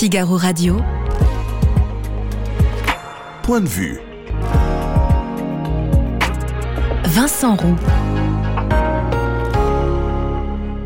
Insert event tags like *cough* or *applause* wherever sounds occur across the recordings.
Figaro Radio. Point de vue. Vincent Roux.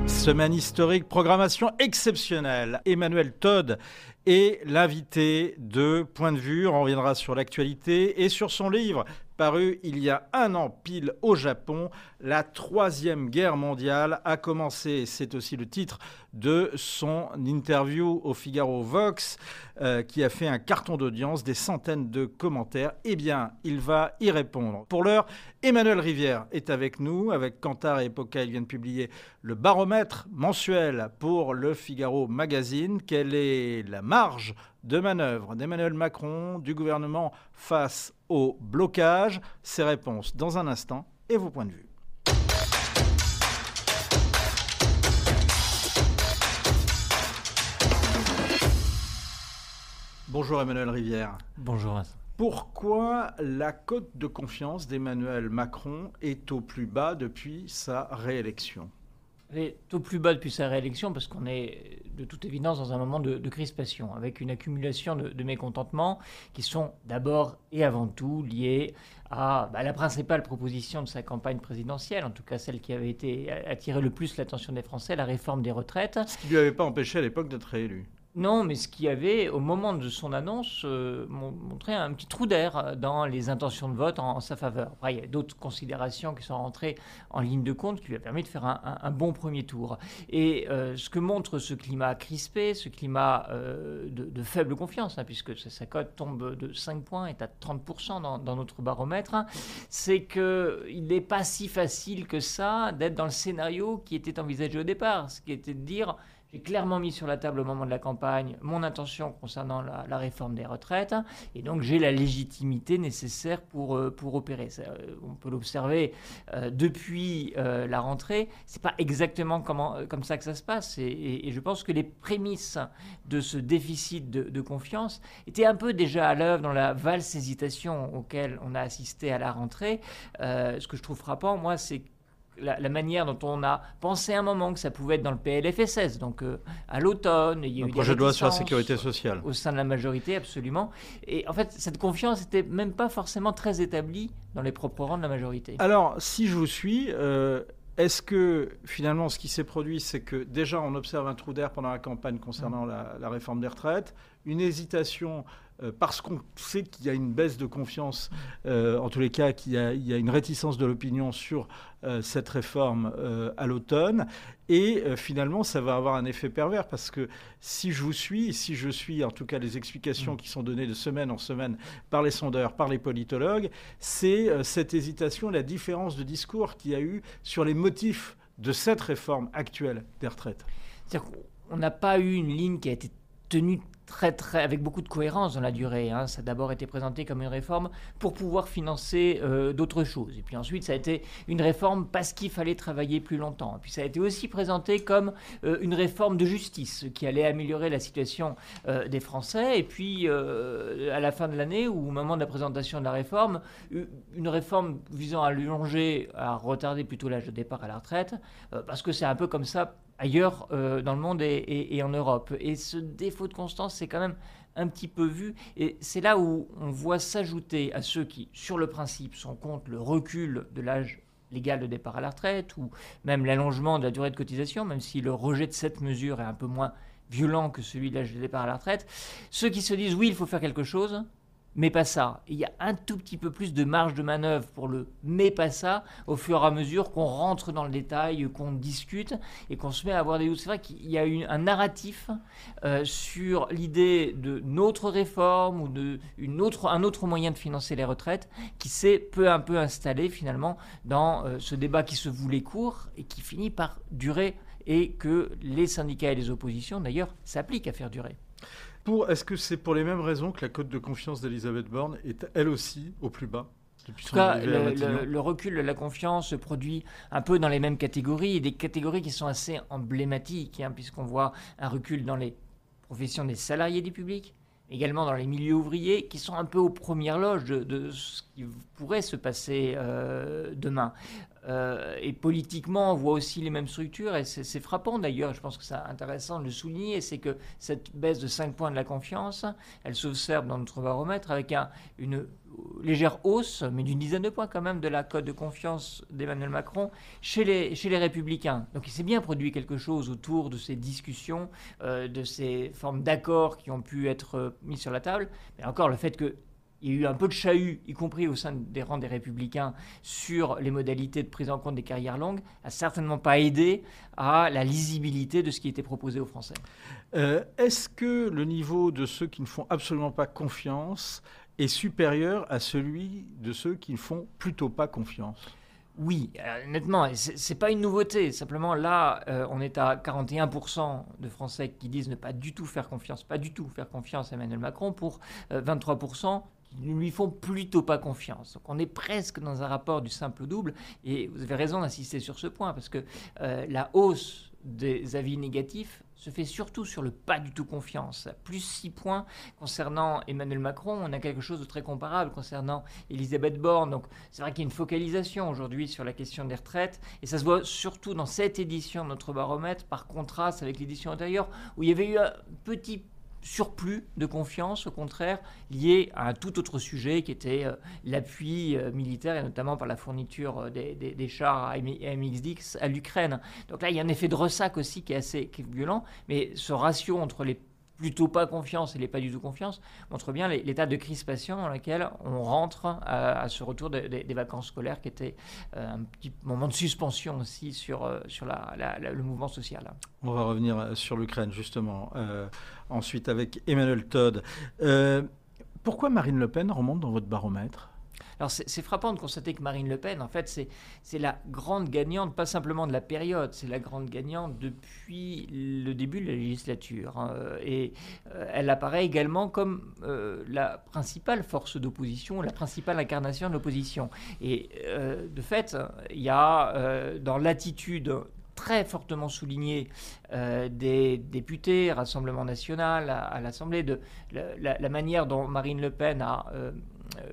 Semaine historique, programmation exceptionnelle. Emmanuel Todd est l'invité de Point de vue. On reviendra sur l'actualité et sur son livre paru il y a un an pile au Japon. La Troisième Guerre mondiale a commencé. C'est aussi le titre de son interview au Figaro Vox, euh, qui a fait un carton d'audience, des centaines de commentaires. Eh bien, il va y répondre. Pour l'heure, Emmanuel Rivière est avec nous. Avec Kantar et Epoca, il vient de publier le baromètre mensuel pour le Figaro Magazine. Quelle est la marge de manœuvre d'Emmanuel Macron, du gouvernement face au blocage Ces réponses dans un instant et vos points de vue. Bonjour Emmanuel Rivière. Bonjour. Pourquoi la cote de confiance d'Emmanuel Macron est au plus bas depuis sa réélection? Est au plus bas depuis sa réélection parce qu'on est de toute évidence dans un moment de, crispation, avec une accumulation de, mécontentements qui sont d'abord et avant tout liés à bah, la principale proposition de sa campagne présidentielle, en tout cas celle qui avait été attiré le plus l'attention des Français, la réforme des retraites. Ce qui ne lui avait pas empêché à l'époque d'être réélu. Non, mais ce qui avait, au moment de son annonce, euh, montré un petit trou d'air dans les intentions de vote en, sa faveur. Il y a d'autres considérations qui sont rentrées en ligne de compte qui lui a permis de faire un, bon premier tour. Et euh, ce que montre ce climat crispé, ce climat euh, de, faible confiance, hein, puisque sa cote tombe de 5 points, est à 30% dans, dans, notre baromètre, c'est qu'il n'est pas si facile que ça d'être dans le scénario qui était envisagé au départ, ce qui était de dire j'ai clairement mis sur la table au moment de la campagne mon intention concernant la, réforme des retraites et donc j'ai la légitimité nécessaire pour, euh, pour opérer. Euh, on peut l'observer euh, depuis la rentrée. C'est pas exactement comment, comme ça que ça se passe et, je pense que les prémices de ce déficit de, confiance étaient un peu déjà à l'œuvre dans la valse hésitation auquel on a assisté à la rentrée. ce que je trouve frappant, moi, c'est la, manière dont on a pensé un moment que ça pouvait être dans le PLFSS, donc euh, à l'automne. Il y a eu projet de loi sur la sécurité sociale. Au sein de la majorité, absolument. Et en fait, cette confiance n'était même pas forcément très établie dans les propres rangs de la majorité. Alors, si je vous suis, euh, est-ce que finalement ce qui s'est produit, c'est que déjà on observe un trou d'air pendant la campagne concernant la, la réforme des retraites, une hésitation euh, parce qu'on sait qu'il y a une baisse de confiance, euh, en tous les cas qu'il y, a une réticence de l'opinion sur euh, cette réforme à l'automne. Et finalement, ça va avoir un effet pervers parce que si je vous suis, si je suis en tout cas les explications qui sont données de semaine en semaine par les sondeurs, par les politologues, c'est cette hésitation, la différence de discours qu'il y a eu sur les motifs de cette réforme actuelle des retraites. Qu'on n'a pas eu une ligne qui a été tenue très, très, avec beaucoup de cohérence dans la durée. Hein. Ça a d'abord été présenté comme une réforme pour pouvoir financer euh, d'autres choses. Et puis ensuite, ça a été une réforme parce qu'il fallait travailler plus longtemps. Et puis ça a été aussi présenté comme euh, une réforme de justice qui allait améliorer la situation euh, des Français. Et puis, à la fin de l'année, ou au moment de la présentation de la réforme, une réforme visant à longer, à retarder plutôt l'âge de départ à la retraite, parce que c'est un peu comme ça ailleurs euh, dans le monde et, en Europe. Et ce défaut de constance, c'est quand même un petit peu vu. Et c'est là où on voit s'ajouter à ceux qui, sur le principe, sont contre le recul de l'âge légal de départ à la retraite ou même l'allongement de la durée de cotisation, même si le rejet de cette mesure est un peu moins violent que celui de l'âge de départ à la retraite. Ceux qui se disent oui, il faut faire quelque chose, mais pas ça. il y a un tout petit peu plus de marge de manœuvre pour le mais pas ça au fur et à mesure qu'on rentre dans le détail, qu'on discute et qu'on se met à avoir des doutes. C'est vrai qu'il y a un narratif euh, sur l'idée de notre réforme ou de une autre, un autre moyen de financer les retraites qui s'est peu à peu installé finalement dans euh, ce débat qui se voulait court et qui finit par durer et que les syndicats et les oppositions d'ailleurs s'appliquent à faire durer. Est-ce que c'est pour les mêmes raisons que la cote de confiance d'Elisabeth Borne est elle aussi au plus bas en tout cas, le, recul de la confiance se produit un peu dans les mêmes catégories, et des catégories qui sont assez emblématiques, hein, puisqu'on voit un recul dans les professions des salariés du public, également dans les milieux ouvriers, qui sont un peu aux premières loges de, ce qui pourrait se passer euh, demain. euh, et politiquement, on voit aussi les mêmes structures, et c'est frappant d'ailleurs, je pense que c'est intéressant de le souligner, c'est que cette baisse de 5 points de la confiance, elle s'observe dans notre baromètre avec une légère hausse, mais d'une dizaine de points quand même, de la cote de confiance d'Emmanuel Macron chez les, républicains. Donc il s'est bien produit quelque chose autour de ces discussions, euh, de ces formes d'accords qui ont pu être euh, mis sur la table, mais encore le fait que il y a eu un peu de chahut, y compris au sein des rangs des républicains, sur les modalités de prise en compte des carrières longues, a certainement pas aidé à la lisibilité de ce qui était proposé aux Français. Euh, est-ce que le niveau de ceux qui ne font absolument pas confiance est supérieur à celui de ceux qui ne font plutôt pas confiance oui, euh, honnêtement, c'est pas une nouveauté. Simplement, là, euh, on est à 41% de Français qui disent ne pas du tout faire confiance, pas du tout faire confiance à Emmanuel Macron, pour 23% ne lui font plutôt pas confiance. Donc on est presque dans un rapport du simple double, et vous avez raison d'insister sur ce point, parce que euh, la hausse des avis négatifs se fait surtout sur le pas du tout confiance. Plus 6 points concernant Emmanuel Macron, on a quelque chose de très comparable concernant Elisabeth Borne. Donc c'est vrai qu'il y a une focalisation aujourd'hui sur la question des retraites, et ça se voit surtout dans cette édition de notre baromètre, par contraste avec l'édition antérieure, où il y avait eu un petit surplus de confiance, au contraire, lié à un tout autre sujet qui était euh, l'appui euh, militaire et notamment par la fourniture euh, des, chars à MXDX à l'Ukraine. Donc là, il y a un effet de ressac aussi qui est assez violent, mais ce ratio entre les plutôt pas confiance et les pas du tout confiance, montre bien l'état de crispation dans lequel on rentre à, ce retour des vacances scolaires qui était euh, un petit moment de suspension aussi sur, euh, sur le mouvement social. On va revenir euh, sur l'Ukraine justement, ensuite avec Emmanuel Todd. pourquoi Marine Le Pen remonte dans votre baromètre? Alors c'est frappant de constater que Marine Le Pen, en fait, c'est la grande gagnante, pas simplement de la période, c'est la grande gagnante depuis le début de la législature. Hein. Et euh, elle apparaît également comme euh, la principale force d'opposition, la principale incarnation de l'opposition. Et euh, de fait, il y a dans l'attitude très fortement soulignée des députés, Rassemblement national, à, l'Assemblée, de la, manière dont Marine Le Pen a euh,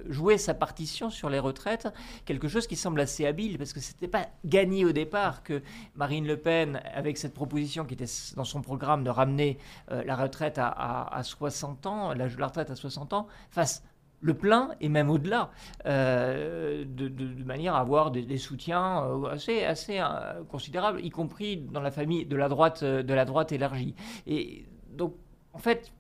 jouer sa partition sur les retraites, quelque chose qui semble assez habile, parce que ce n'était pas gagné au départ que Marine Le Pen, avec cette proposition qui était dans son programme de ramener euh, la retraite à, 60 ans, l'âge de la retraite à 60 ans, fasse le plein et même au-delà, euh, de, manière à avoir des, soutiens assez, assez considérables, y compris dans la famille de la droite, de la droite élargie. Et donc, en fait,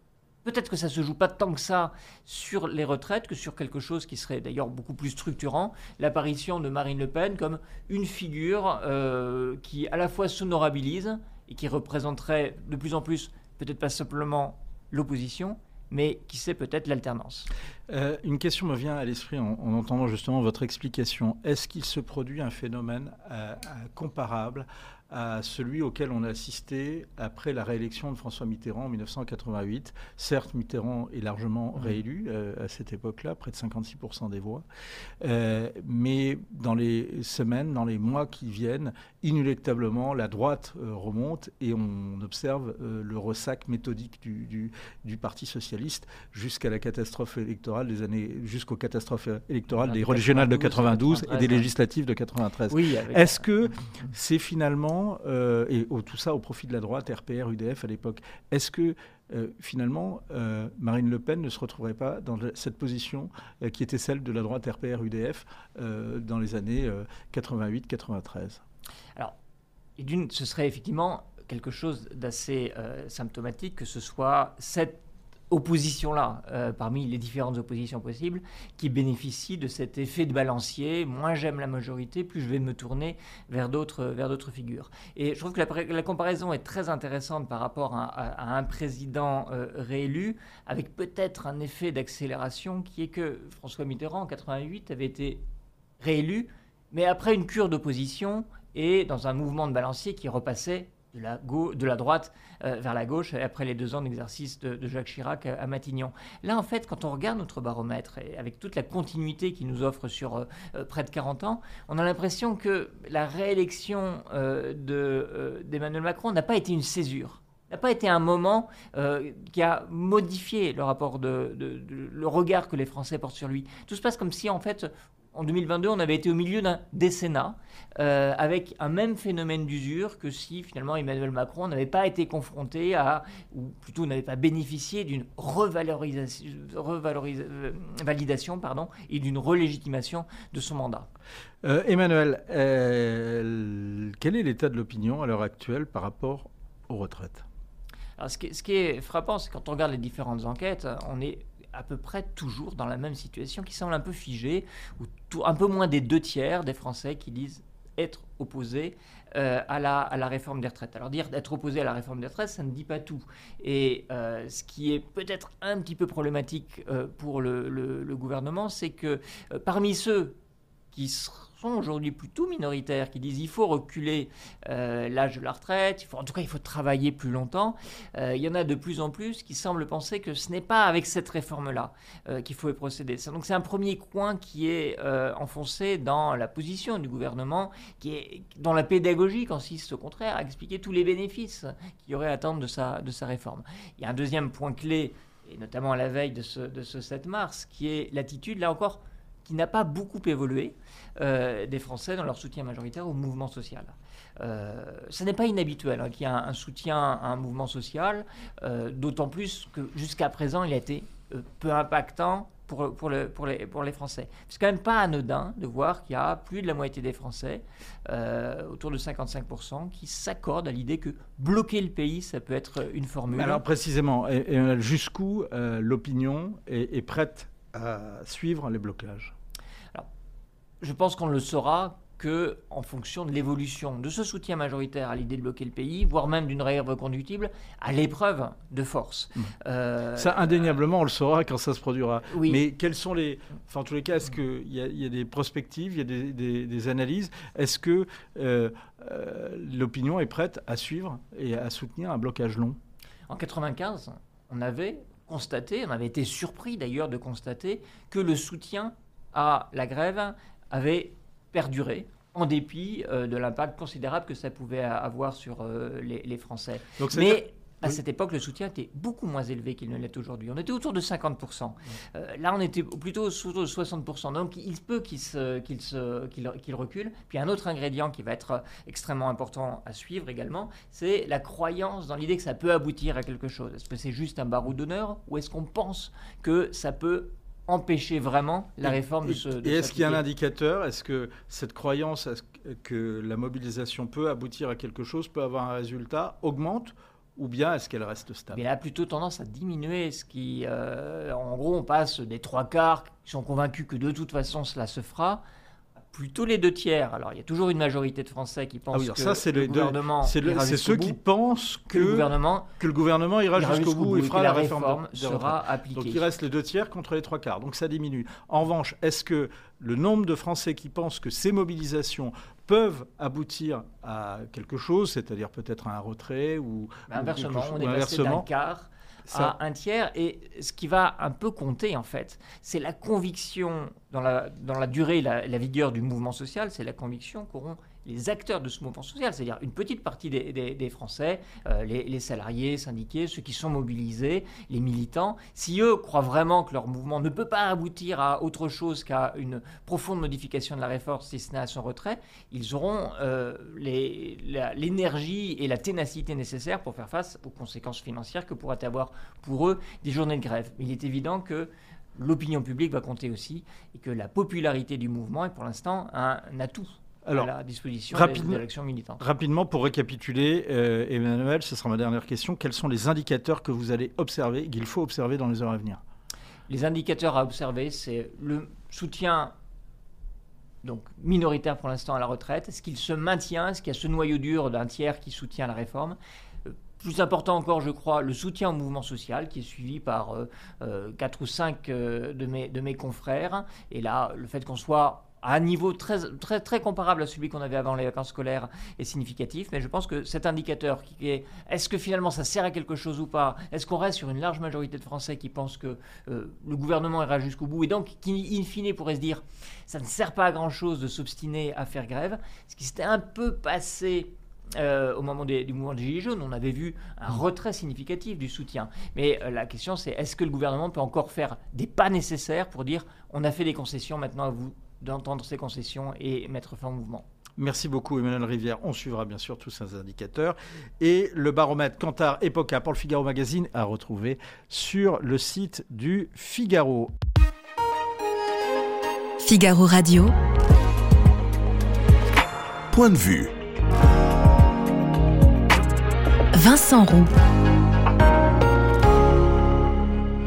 Peut-être que ça se joue pas tant que ça sur les retraites que sur quelque chose qui serait d'ailleurs beaucoup plus structurant, l'apparition de Marine Le Pen comme une figure euh, qui à la fois s'honorabilise et qui représenterait de plus en plus peut-être pas simplement l'opposition, mais qui sait peut-être l'alternance. Euh, une question me vient à l'esprit en, entendant justement votre explication. Est-ce qu'il se produit un phénomène euh, comparable à celui auquel on a assisté après la réélection de François Mitterrand en 1988. Certes, Mitterrand est largement réélu euh, à cette époque-là, près de 56% des voix, euh, mais dans les semaines, dans les mois qui viennent, inéluctablement, la droite euh, remonte et on observe le ressac méthodique du, du, Parti socialiste jusqu'à la catastrophe électorale des années, jusqu'aux catastrophes électorales des régionales de 92 et des législatives de 93. Oui, Est-ce que c'est finalement euh, et tout ça au profit de la droite, RPR, UDF à l'époque. Est-ce que euh, finalement euh, Marine Le Pen ne se retrouverait pas dans cette position qui était celle de la droite RPR, UDF dans les années 88-93 Alors, d'une, ce serait effectivement quelque chose d'assez symptomatique que ce soit cette opposition-là, euh, parmi les différentes oppositions possibles, qui bénéficient de cet effet de balancier. Moins j'aime la majorité, plus je vais me tourner vers d'autres, vers d'autres figures. Et je trouve que la, comparaison est très intéressante par rapport à, un président euh, réélu, avec peut-être un effet d'accélération qui est que François Mitterrand, en 88, avait été réélu, mais après une cure d'opposition et dans un mouvement de balancier qui repassait de la, de la droite euh, vers la gauche après les deux ans d'exercice de, Jacques Chirac à, Matignon. Là, en fait, quand on regarde notre baromètre, avec toute la continuité qu'il nous offre sur euh, euh, près de 40 ans, on a l'impression que la réélection d'Emmanuel Macron n'a pas été une césure n'a pas été un moment qui a modifié le rapport de, le regard que les Français portent sur lui. Tout se passe comme si en fait en 2022, on avait été au milieu d'un décennat euh, avec un même phénomène d'usure que si finalement Emmanuel Macron n'avait pas été confronté à, ou plutôt n'avait pas bénéficié d'une revalorisation, euh, validation, pardon, et d'une relégitimation de son mandat. Euh, Emmanuel, quel est l'état de l'opinion à l'heure actuelle par rapport aux retraites? Alors, ce, qui, ce qui est frappant, c'est quand on regarde les différentes enquêtes, on est à peu près toujours dans la même situation qui semble un peu figée, où un peu moins des deux tiers des Français qui disent être opposés euh, à, la, réforme des retraites. Alors dire d'être opposé à la réforme des retraites, ça ne dit pas tout. Et euh, ce qui est peut-être un petit peu problématique euh, pour le, le, gouvernement, c'est que parmi ceux qui aujourd'hui plutôt minoritaires, qui disent il faut reculer euh, l'âge de la retraite, il faut, en tout cas il faut travailler plus longtemps, euh, il y en a de plus en plus qui semblent penser que ce n'est pas avec cette réforme-là euh, qu'il faut procéder. Donc c'est un premier coin qui est enfoncé dans la position du gouvernement, qui est, dont la pédagogie consiste au contraire à expliquer tous les bénéfices qu'il y aurait à attendre de sa, de sa réforme. Il y a un deuxième point clé, et notamment à la veille de ce, de ce 7 mars, qui est l'attitude, là encore, qui n'a pas beaucoup évolué euh, des Français dans leur soutien majoritaire au mouvement social. Euh, ce n'est pas inhabituel hein, qu'il y ait un, soutien à un mouvement social, euh, d'autant plus que jusqu'à présent, il a été peu impactant pour, pour, le, pour, les, pour les Français. C'est quand même pas anodin de voir qu'il y a plus de la moitié des Français, autour de 55%, qui s'accordent à l'idée que bloquer le pays, ça peut être une formule. Alors précisément, jusqu'où l'opinion est prête à suivre les blocages? Je pense qu'on ne le saura que en fonction de l'évolution de ce soutien majoritaire à l'idée de bloquer le pays, voire même d'une règle reconductible, à l'épreuve de force. Mmh. Euh, ça, indéniablement, on le saura quand ça se produira. Oui. Mais quels sont les... Enfin, en tous les cas, est-ce qu'il y, y, a des prospectives, il y a des, des, analyses? Est-ce que euh, euh, l'opinion est prête à suivre et à soutenir un blocage long? En 95, on avait constaté, on avait été surpris d'ailleurs de constater que le soutien à la grève avait perduré en dépit euh, de l'impact considérable que ça pouvait avoir sur euh, les, Français. Mais à cette époque, le soutien était beaucoup moins élevé qu'il ne l'est aujourd'hui. On était autour de 50%. Euh, là, on était plutôt autour de 60%. Donc, il peut qu'il qu'il recule. Puis, un autre ingrédient qui va être extrêmement important à suivre également, c'est la croyance dans l'idée que ça peut aboutir à quelque chose. Est-ce que c'est juste un barreau d'honneur ou est-ce qu'on pense que ça peut empêcher vraiment la réforme de ce. et est-ce qu'il y a un indicateur? Est-ce que cette croyance que la mobilisation peut aboutir à quelque chose, peut avoir un résultat, augmente ou bien est-ce qu'elle reste stable? Elle a plutôt tendance à diminuer, ce qui, euh, en gros, on passe des trois quarts qui sont convaincus que de toute façon cela se fera, plutôt les deux tiers. Alors, il y a toujours une majorité de Français qui pensent ah que ça, le gouvernement. C'est ceux qui pensent que, le gouvernement, que le gouvernement ira jusqu'au bout, et fera la, réforme, sera appliquée. Donc, il reste les deux tiers contre les trois quarts. Donc, ça diminue. En revanche, est-ce que le nombre de Français qui pensent que ces mobilisations peuvent aboutir à quelque chose, c'est-à-dire peut-être à un retrait ou, ben, inversement, on est passé d'un quart à un tiers. Et ce qui va un peu compter, en fait, c'est la conviction, dans la, dans la durée la, la vigueur du mouvement social, c'est la conviction qu'auront les acteurs de ce mouvement social, c'est-à-dire une petite partie des, Français, euh, les, salariés, syndiqués, ceux qui sont mobilisés, les militants, si eux croient vraiment que leur mouvement ne peut pas aboutir à autre chose qu'à une profonde modification de la réforme, si ce n'est à son retrait, ils auront euh, l'énergie et la ténacité nécessaires pour faire face aux conséquences financières que pourraient avoir pour eux des journées de grève. il est évident que l'opinion publique va compter aussi et que la popularité du mouvement est pour l'instant un atout alors, à la disposition rapidement, pour récapituler, euh, Emmanuel, ce sera ma dernière question. Quels sont les indicateurs que vous allez observer, qu'il faut observer dans les heures à venir? Les indicateurs à observer, c'est le soutien donc minoritaire pour l'instant à la retraite. Est-ce qu'il se maintient? Est-ce qu'il y a ce noyau dur d'un tiers qui soutient la réforme? Euh, plus important encore, je crois, le soutien au mouvement social qui est suivi par euh, quatre ou cinq de, mes, de mes confrères. Et là, le fait qu'on soit à un niveau très, très, très comparable à celui qu'on avait avant les vacances scolaires est significatif, mais je pense que cet indicateur qui est est-ce que finalement ça sert à quelque chose ou pas Est-ce qu'on reste sur une large majorité de Français qui pensent que euh, le gouvernement ira jusqu'au bout et donc qui, in fine, pourrait se dire ça ne sert pas à grand-chose de s'obstiner à faire grève Ce qui s'était un peu passé euh, au moment du mouvement des Gilets jaunes, on avait vu un retrait significatif du soutien. Mais euh, la question, c'est est-ce que le gouvernement peut encore faire des pas nécessaires pour dire on a fait des concessions, maintenant à vous d'entendre ces concessions et mettre fin au mouvement. Merci beaucoup Emmanuel Rivière. On suivra bien sûr tous ces indicateurs. Et le baromètre Cantar Epoca pour le Figaro Magazine à retrouver sur le site du Figaro. Figaro Radio. Point de vue. Vincent Roux.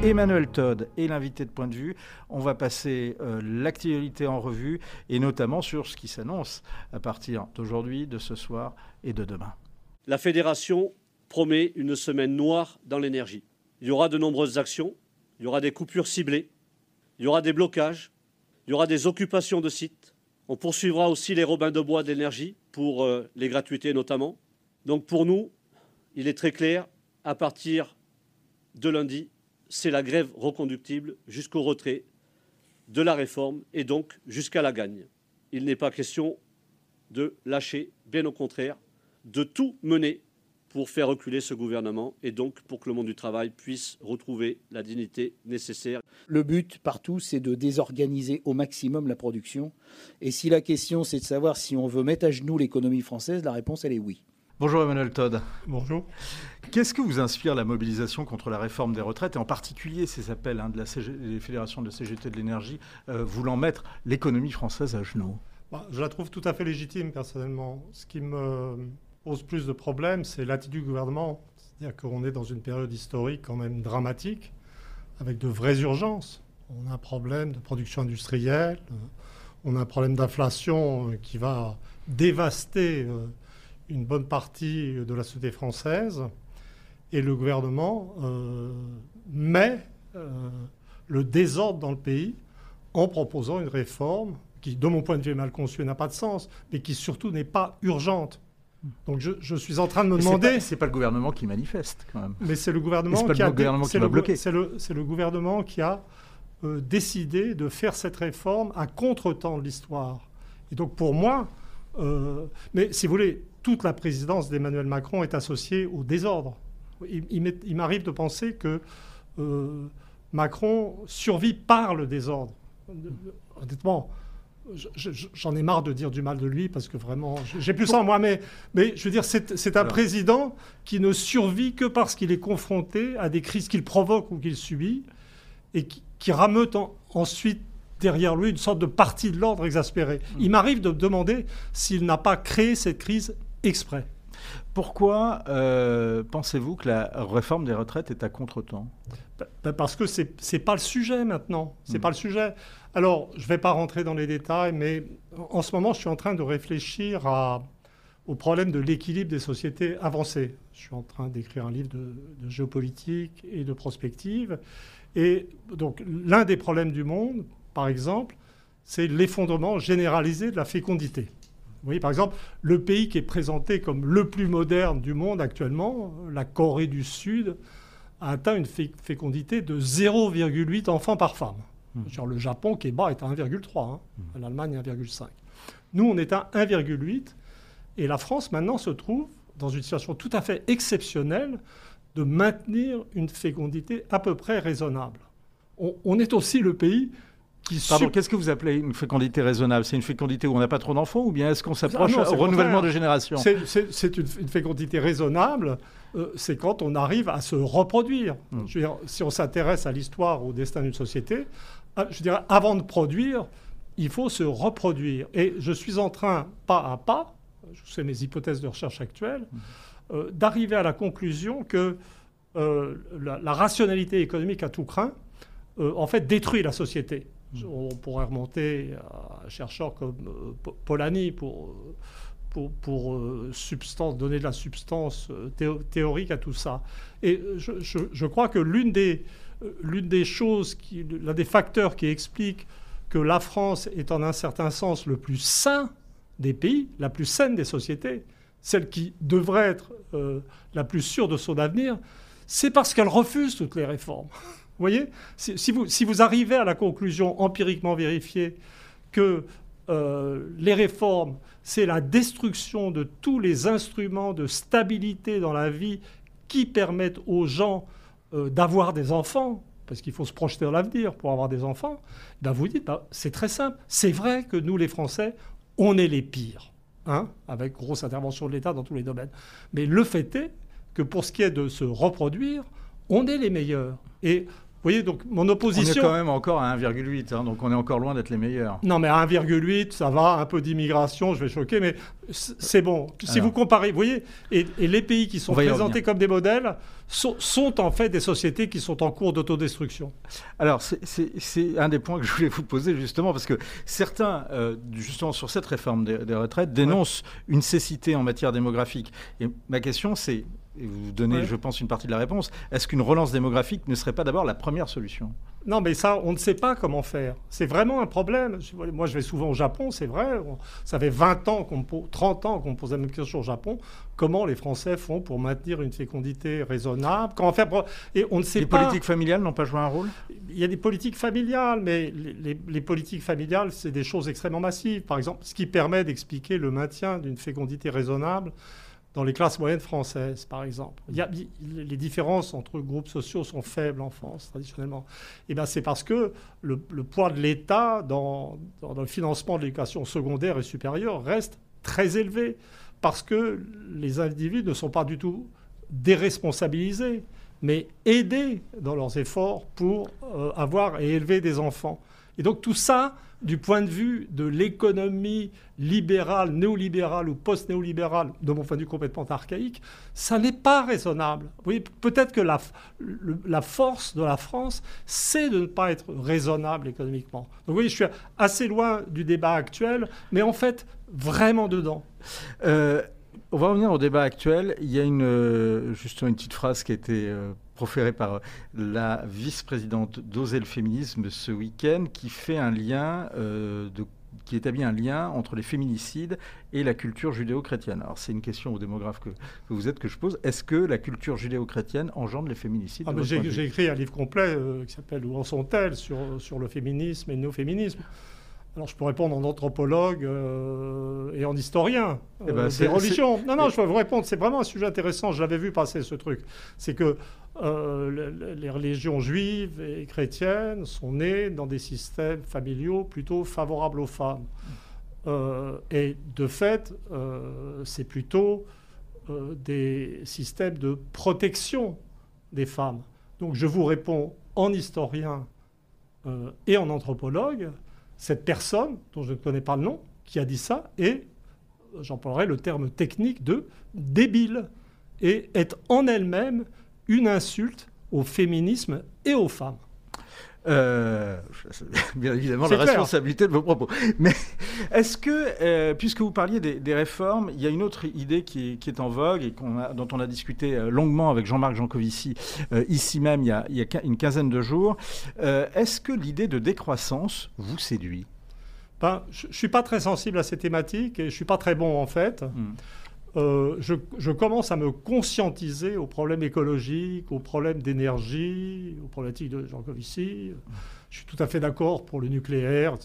Emmanuel Todd est l'invité de Point de vue. On va passer euh, l'actualité en revue et notamment sur ce qui s'annonce à partir d'aujourd'hui, de ce soir et de demain. La fédération promet une semaine noire dans l'énergie. Il y aura de nombreuses actions, il y aura des coupures ciblées, il y aura des blocages, il y aura des occupations de sites. On poursuivra aussi les robins de bois d'énergie pour euh, les gratuités notamment. Donc pour nous, il est très clair, à partir de lundi, c'est la grève reconductible jusqu'au retrait de la réforme et donc jusqu'à la gagne. Il n'est pas question de lâcher, bien au contraire, de tout mener pour faire reculer ce gouvernement et donc pour que le monde du travail puisse retrouver la dignité nécessaire. Le but partout, c'est de désorganiser au maximum la production. Et si la question, c'est de savoir si on veut mettre à genoux l'économie française, la réponse, elle est oui. Bonjour Emmanuel Todd. Bonjour. Qu'est-ce que vous inspire la mobilisation contre la réforme des retraites et en particulier ces appels hein, de la des fédérations de la CGT de l'énergie euh, voulant mettre l'économie française à genoux? Bah, Je la trouve tout à fait légitime personnellement. Ce qui me pose plus de problèmes, c'est l'attitude du gouvernement. C'est-à-dire qu'on est dans une période historique quand même dramatique avec de vraies urgences. On a un problème de production industrielle, euh, on a un problème d'inflation euh, qui va dévaster une bonne partie de la société française et le gouvernement euh, met euh, le désordre dans le pays en proposant une réforme qui, de mon point de vue, est mal conçue, n'a pas de sens, mais qui surtout n'est pas urgente. Donc je, suis en train de me demander. C'est pas, pas le gouvernement qui manifeste quand même. Mais c'est le gouvernement qui a. C'est le, le, gouvernement qui a euh, décidé de faire cette réforme à contre-temps de l'histoire. Et donc pour moi, mais si vous voulez, toute la présidence d'Emmanuel Macron est associée au désordre. Il, m'arrive de penser que euh, Macron survit par le désordre. Honnêtement, j'en ai marre de dire du mal de lui parce que vraiment, j'ai plus ça en moi, mais, mais je veux dire, c'est un président qui ne survit que parce qu'il est confronté à des crises qu'il provoque ou qu'il subit et qui, qui rameute ensuite derrière lui une sorte de partie de l'ordre exaspéré. Il m'arrive de me demander s'il n'a pas créé cette crise exprès. Pourquoi euh, pensez-vous que la réforme des retraites est à contre-temps? Ben, ben, Parce que ce n'est pas le sujet maintenant. C'est hmm. pas le sujet. Alors, je ne vais pas rentrer dans les détails, mais en ce moment, je suis en train de réfléchir au problème de l'équilibre des sociétés avancées. Je suis en train d'écrire un livre de, géopolitique et de prospective. Et donc, l'un des problèmes du monde, par exemple, c'est l'effondrement généralisé de la fécondité. Vous voyez, par exemple, le pays qui est présenté comme le plus moderne du monde actuellement, la Corée du Sud, a atteint une fécondité de 0,8 enfants par femme. Mmh. le Japon, qui est bas, est à 1,3. Hein. Mmh. L'Allemagne, 1,5. Nous, on est à 1,8. Et la France, maintenant, se trouve dans une situation tout à fait exceptionnelle de maintenir une fécondité à peu près raisonnable. on est aussi le pays Pardon, qu'est-ce que vous appelez une fécondité raisonnable? C'est une fécondité où on n'a pas trop d'enfants ou bien est-ce qu'on s'approche ah au renouvellement de génération? C'est une, fécondité raisonnable, euh, c'est quand on arrive à se reproduire. Hmm. Je veux dire, si on s'intéresse à l'histoire, au destin d'une société, ah, je dirais, avant de produire, il faut se reproduire. Et je suis en train, pas à pas, je sais mes hypothèses de recherche actuelles, hmm. euh, d'arriver à la conclusion que euh, la, la, rationalité économique à tout craint, en fait, détruit la société. On pourrait remonter à un chercheur comme euh, Polanyi pour, euh, donner de la substance euh, théorique à tout ça. Et je, crois que l'une des, choses, l'un des facteurs qui explique que la France est en un certain sens le plus sain des pays, la plus saine des sociétés, celle qui devrait être la plus sûre de son avenir, c'est parce qu'elle refuse toutes les réformes. *laughs* Vous voyez si, vous, arrivez à la conclusion empiriquement vérifiée que euh, les réformes, c'est la destruction de tous les instruments de stabilité dans la vie qui permettent aux gens euh, d'avoir des enfants, parce qu'il faut se projeter dans l'avenir pour avoir des enfants, ben vous dites, ben, c'est très simple. C'est vrai que nous, les Français, on est les pires, hein, avec grosse intervention de l'État dans tous les domaines. Mais le fait est que pour ce qui est de se reproduire, on est les meilleurs. Et vous voyez, donc mon opposition. On est quand même encore à 1,8, hein, donc on est encore loin d'être les meilleurs. Non, mais à 1,8, ça va, un peu d'immigration, je vais choquer, mais c'est bon. Si vous comparez, vous voyez, et, les pays qui sont présentés comme des modèles sont, sont, en fait des sociétés qui sont en cours d'autodestruction. Alors, c'est un des points que je voulais vous poser justement, parce que certains, euh, justement sur cette réforme des, retraites, dénoncent une cécité en matière démographique. Et ma question, c'est et vous donnez, je pense, une partie de la réponse. Est-ce qu'une relance démographique ne serait pas d'abord la première solution? Non, mais ça, on ne sait pas comment faire. C'est vraiment un problème. Moi, je vais souvent au Japon, c'est vrai. Ça fait 20 ans, qu'on 30 ans qu'on me pose la même question au Japon. Comment les Français font pour maintenir une fécondité raisonnable? Comment faire Et on ne sait les pas. Les politiques familiales n'ont pas joué un rôle? Il y a des politiques familiales, mais les, les politiques familiales, c'est des choses extrêmement massives. Par exemple, ce qui permet d'expliquer le maintien d'une fécondité raisonnable dans les classes moyennes françaises, par exemple. Les différences entre groupes sociaux sont faibles en France, traditionnellement. Et eh c'est parce que le, poids de l'État dans, dans, le financement de l'éducation secondaire et supérieure reste très élevé, parce que les individus ne sont pas du tout déresponsabilisés, mais aidés dans leurs efforts pour euh, avoir et élever des enfants. Et donc tout ça, du point de vue de l'économie libérale, néolibérale ou post-néolibérale, de mon point de vue complètement archaïque, ça n'est pas raisonnable. Vous voyez, peut-être que la, force de la France, c'est de ne pas être raisonnable économiquement. Donc vous voyez, je suis assez loin du débat actuel, mais en fait, vraiment dedans. Euh, on va revenir au débat actuel. Il y a une, euh, justement une petite phrase qui a été euh, proférée par la vice-présidente d'Oser le féminisme ce week-end, qui fait un lien, euh, de, qui établit un lien entre les féminicides et la culture judéo-chrétienne. Alors c'est une question au démographe que, vous êtes que je pose. Est-ce que la culture judéo-chrétienne engendre les féminicides ah, J'ai écrit un livre complet qui s'appelle Où en sont-elles? sur, sur le féminisme et le néo-féminisme. Alors je peux répondre en anthropologue euh, et en historien eh ben, euh, des religions. Non, non, je vais vous répondre. C'est vraiment un sujet intéressant. J'avais vu passer ce truc. C'est que euh, les religions juives et chrétiennes sont nées dans des systèmes familiaux plutôt favorables aux femmes. et de fait, c'est plutôt des systèmes de protection des femmes. Donc je vous réponds en historien et en anthropologue cette personne, dont je ne connais pas le nom, qui a dit ça, est, j'emploierai le terme technique de débile, et est en elle-même une insulte au féminisme et aux femmes. Euh, *laughs* bien évidemment la responsabilité de vos propos. Mais est-ce que, euh, puisque vous parliez des, réformes, il y a une autre idée qui est, en vogue et dont on a discuté euh, longuement avec Jean-Marc Jancovici ici même il y, a, il y, a, une quinzaine de jours. est-ce que l'idée de décroissance vous séduit? Ben, Je ne suis pas très sensible à ces thématiques et je ne suis pas très bon en fait. Hmm. Euh, je, commence à me conscientiser aux problèmes écologiques, aux problèmes d'énergie, aux problématiques de Jean Covici. Je suis tout à fait d'accord pour le nucléaire.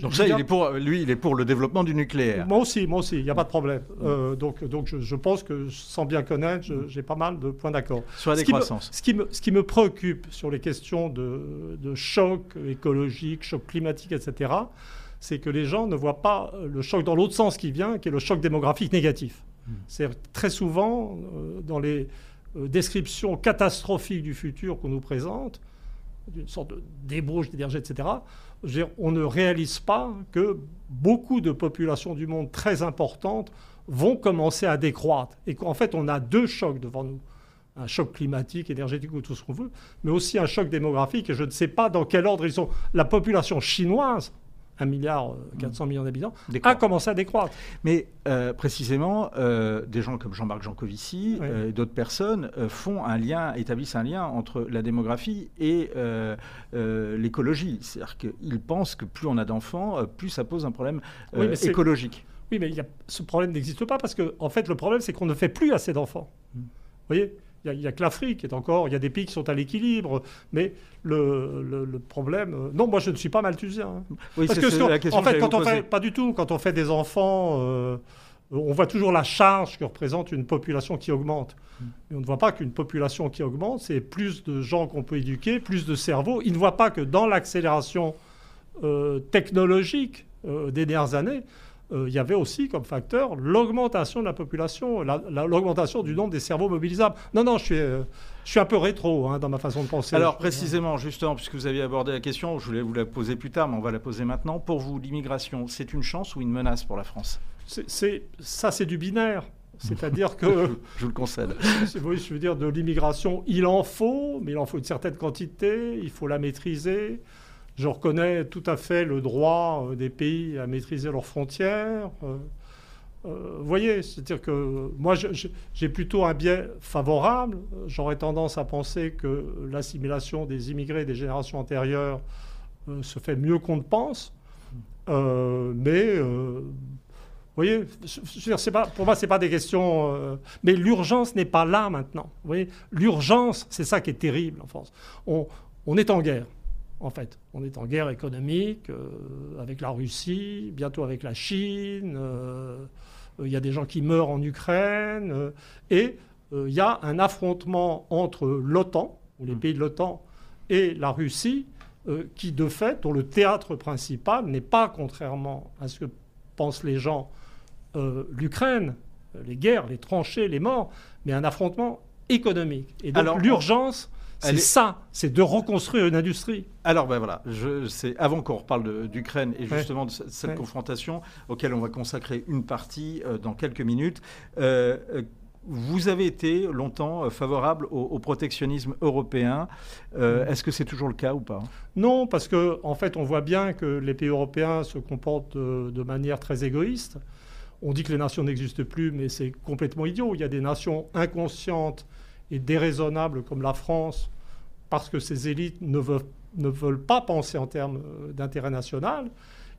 donc ça, il est pour, lui, il est pour le développement du nucléaire. Moi aussi, moi aussi, il n'y a pas de problème. Euh, donc, donc je, pense que, sans bien connaître, j'ai pas mal de points d'accord. Sur la décroissance. Ce qui, me, ce qui me préoccupe sur les questions de, de choc écologique, choc climatique, etc., c'est que les gens ne voient pas le choc dans l'autre sens qui vient, qui est le choc démographique négatif. Hmm. C'est très souvent euh, dans les euh, descriptions catastrophiques du futur qu'on nous présente, d'une sorte de débauche d'énergie, etc., on ne réalise pas que beaucoup de populations du monde très importantes vont commencer à décroître. Et qu'en fait, on a deux chocs devant nous. Un choc climatique, énergétique ou tout ce qu'on veut, mais aussi un choc démographique. Et je ne sais pas dans quel ordre ils sont. La population chinoise 1 milliard 400 euh, millions d'habitants, a commencé à décroître. Mais euh, précisément, euh, des gens comme Jean-Marc Jancovici et d'autres personnes font un lien, établissent un lien entre la démographie et l'écologie. C'est-à-dire qu'ils pensent que plus on a d'enfants, plus ça pose un problème écologique. Oui, mais ce problème n'existe pas parce que, en fait, le problème, c'est qu'on ne fait plus assez d'enfants. Mmh. Vous voyez? Il n'y a, que l'Afrique qui est encore. Il y a des pays qui sont à l'équilibre, mais le, problème. Euh, non, moi je ne suis pas malthusien. Hein. Oui, Parce que, en fait, quand on fait pas du tout, quand on fait des enfants. Euh, on voit toujours la charge que représente une population qui augmente. Mm. Mais on ne voit pas qu'une population qui augmente, c'est plus de gens qu'on peut éduquer, plus de cerveaux. Ils ne voient pas que dans l'accélération euh, technologique euh, des dernières années, il y avait aussi comme facteur l'augmentation de la population, la- la- l'augmentation du nombre des cerveaux mobilisables. Non, non, je suis, euh, je suis un peu rétro hein, dans ma façon de penser. Alors précisément, justement, puisque vous aviez abordé la question, je voulais vous la poser plus tard, mais on va la poser maintenant. Pour vous, l'immigration, c'est une chance ou une menace pour la France? C'est- ça, c'est du binaire. C'est-à-dire *laughs* que, Je vous le concède. *laughs* oui, je veux dire, de l'immigration, il en faut, mais il en faut une certaine quantité, il faut la maîtriser. Je reconnais tout à fait le droit euh, des pays à maîtriser leurs frontières. Euh, euh, vous voyez, c'est-à-dire que moi, j'ai plutôt un biais favorable. J'aurais tendance à penser que l'assimilation des immigrés des générations antérieures se fait mieux qu'on ne pense. Mais, voyez, pas, pour moi, ce n'est pas des questions... mais l'urgence n'est pas là maintenant. Vous voyez, l'urgence, c'est ça qui est terrible en France. On est en guerre en fait. On est en guerre économique euh, avec la Russie, bientôt avec la Chine. euh, Il y a des gens qui meurent en Ukraine. euh, et euh, il y a un affrontement entre l'OTAN, ou les pays de l'OTAN, et la Russie, euh, qui de fait, dont le théâtre principal n'est pas, contrairement à ce que pensent les gens, euh, l'Ukraine, euh, les guerres, les tranchées, les morts, mais un affrontement économique. Et donc l'urgence, c'est est- ça, c'est de reconstruire une industrie. Alors ben voilà, c'est avant qu'on reparle d'Ukraine et Ouais. justement de ce- cette Ouais. confrontation auquel on va consacrer une partie euh, dans quelques minutes. euh, euh, vous avez été longtemps favorable au, au protectionnisme européen. Euh, Est-ce que c'est toujours le cas ou pas? Non, parce que en fait, on voit bien que les pays européens se comportent de, de manière très égoïste. On dit que les nations n'existent plus, mais c'est complètement idiot. Il y a des nations inconscientes et déraisonnables comme la France, parce que ces élites ne veulent, pas penser en termes euh, d'intérêt national.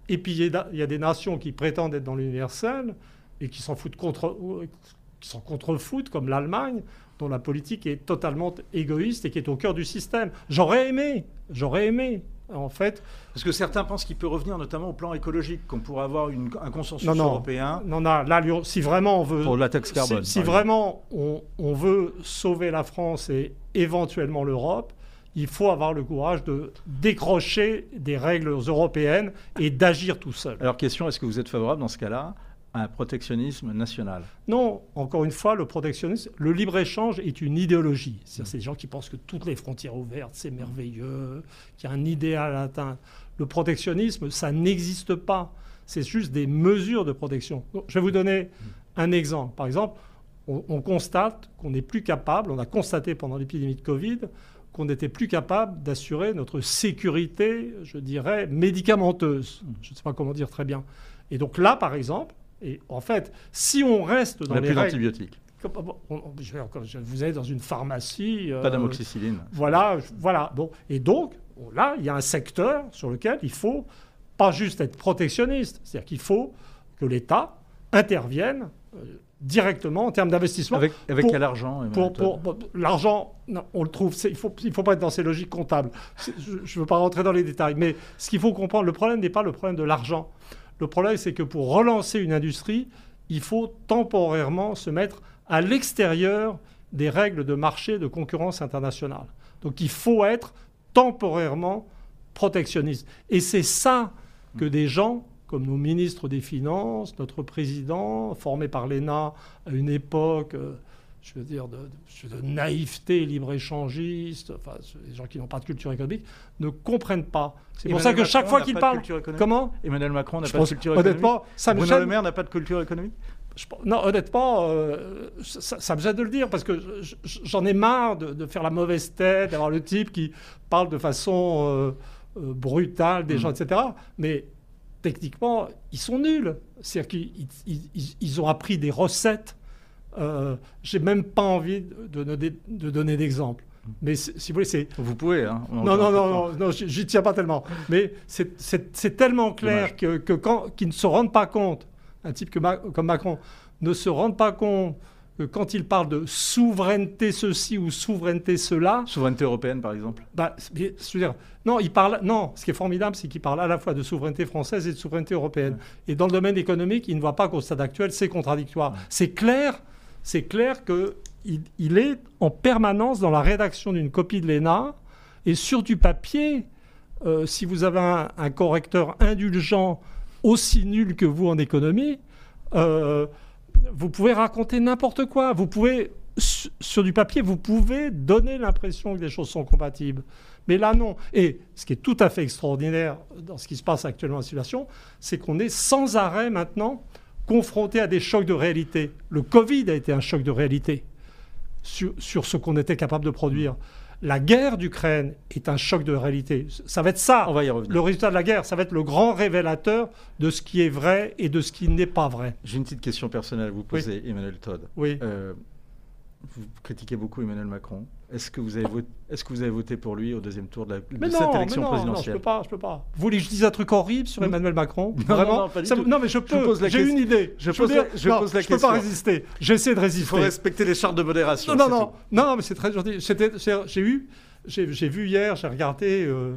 Et puis il y, y a des nations qui prétendent être dans l'universel et qui s'en foutent contre, qui s'en contrefoutent, comme l'Allemagne, dont la politique est totalement égoïste et qui est au cœur du système. J'aurais aimé, j'aurais aimé, en fait. Parce que certains pensent qu'il peut revenir notamment au plan écologique, qu'on pourrait avoir une- un consensus Non, non. européen Non, non, là, si vraiment on veut, pour la taxe carbone. si, vraiment on, on veut sauver la France et éventuellement l'Europe, il faut avoir le courage de décrocher des règles européennes et d'agir tout seul. Alors question, est-ce que vous êtes favorable dans ce cas-là? À un protectionnisme national Non, encore une fois, le protectionnisme, le libre-échange est une idéologie. C'est-à-dire, c'est des gens qui pensent que toutes les frontières ouvertes, c'est merveilleux, qu'il y a un idéal à atteindre. Le protectionnisme, ça n'existe pas. C'est juste des mesures de protection. Donc, je vais vous donner un exemple. Par exemple, on, on constate qu'on n'est plus capable, on a constaté pendant l'épidémie de Covid, qu'on n'était plus capable d'assurer notre sécurité, je dirais, médicamenteuse. Je ne sais pas comment dire très bien. Et donc là, par exemple, et en fait, si on reste On dans n'a les plus règles... d'antibiotiques, on- on- vous allez dans une pharmacie... pas euh, d'amoxicilline. voilà, voilà. Bon. Et donc, là, il y a un secteur sur lequel il faut pas juste être protectionniste, c'est-à-dire qu'il faut que l'État intervienne euh, directement en termes d'investissement. Avec, avec pour- quel argent Pour, pour- pour- l'argent, on le trouve, il faut, il faut pas être dans ces logiques comptables. Je ne veux pas rentrer dans les détails, mais ce qu'il faut comprendre, le problème n'est pas le problème de l'argent. Le problème, c'est que pour relancer une industrie, il faut temporairement se mettre à l'extérieur des règles de marché de concurrence internationale. Donc il faut être temporairement protectionniste. Et c'est ça que des gens comme nos ministres des Finances, notre président, formé par l'ENA à une époque, euh, je veux dire, de, de- de naïveté libre-échangiste, enfin, des gens qui n'ont pas de culture économique, ne comprennent pas. C'est pour ça que chaque fois qu'il parle... Comment Emmanuel Macron n'a pas de culture économique Honnêtement, ça Bruno gêne. Le Maire n'a pas de culture économique Je non, honnêtement, euh, ça, ça me gêne de le dire parce que je- je- j'en ai marre de, de faire la mauvaise tête, d'avoir le type qui parle de façon euh, euh, brutale des Mm. gens, etc. Mais techniquement, ils sont nuls. C'est-à-dire qu'ils ils- ils- ils ont appris des recettes. Euh, J'ai même pas envie de, donner- de donner d'exemple. Mais si vous voulez, c'est Vous pouvez, hein non, non, non, non, non, j'y tiens pas tellement. Mais c'est- tellement clair que, que quand, qu'ils ne se rendent pas compte, un type que Ma- comme Macron ne se rende pas compte que quand il parle de souveraineté ceci ou souveraineté cela, Souveraineté européenne, par exemple bah, je veux dire, non, il parle, non, ce qui est formidable, c'est qu'il parle à la fois de souveraineté française et de souveraineté européenne. Et dans le domaine économique, il ne voit pas qu'au stade actuel, c'est contradictoire. C'est clair, c'est clair qu'il il est en permanence dans la rédaction d'une copie de l'ENA et sur du papier, euh, si vous avez un, correcteur indulgent aussi nul que vous en économie, euh, vous pouvez raconter n'importe quoi. Vous pouvez, su- sur du papier, vous pouvez donner l'impression que les choses sont compatibles. Mais là, non. Et ce qui est tout à fait extraordinaire dans ce qui se passe actuellement la situation, c'est qu'on est sans arrêt maintenant confronté à des chocs de réalité. Le Covid a été un choc de réalité sur, sur ce qu'on était capable de produire. La guerre d'Ukraine est un choc de réalité. Ça va être ça. On va y revenir. Le résultat de la guerre, ça va être le grand révélateur de ce qui est vrai et de ce qui n'est pas vrai. J'ai une petite question personnelle à vous poser, Emmanuel Todd. Oui. Euh, vous critiquez beaucoup Emmanuel Macron. Est-ce que, vous avez voté, est-ce que vous avez voté pour lui au deuxième tour de, la, de Mais cette mais élection non, non, je présidentielle? peux pas, je peux pas. Vous voulez que je dise un truc horrible sur Emmanuel Macron? Non, Vraiment non, non, pas du Ça- tout. non, mais je Je peux. pose la J'ai question. une idée. Je pose la- dire- je non, pose la je peux pas résister. J'essaie de Il résister. faut respecter les chartes de modération. Non, non, non, tout. non, non, mais c'est très gentil. C'était- c'est- J'ai eu, j'ai j'ai vu hier, j'ai regardé euh,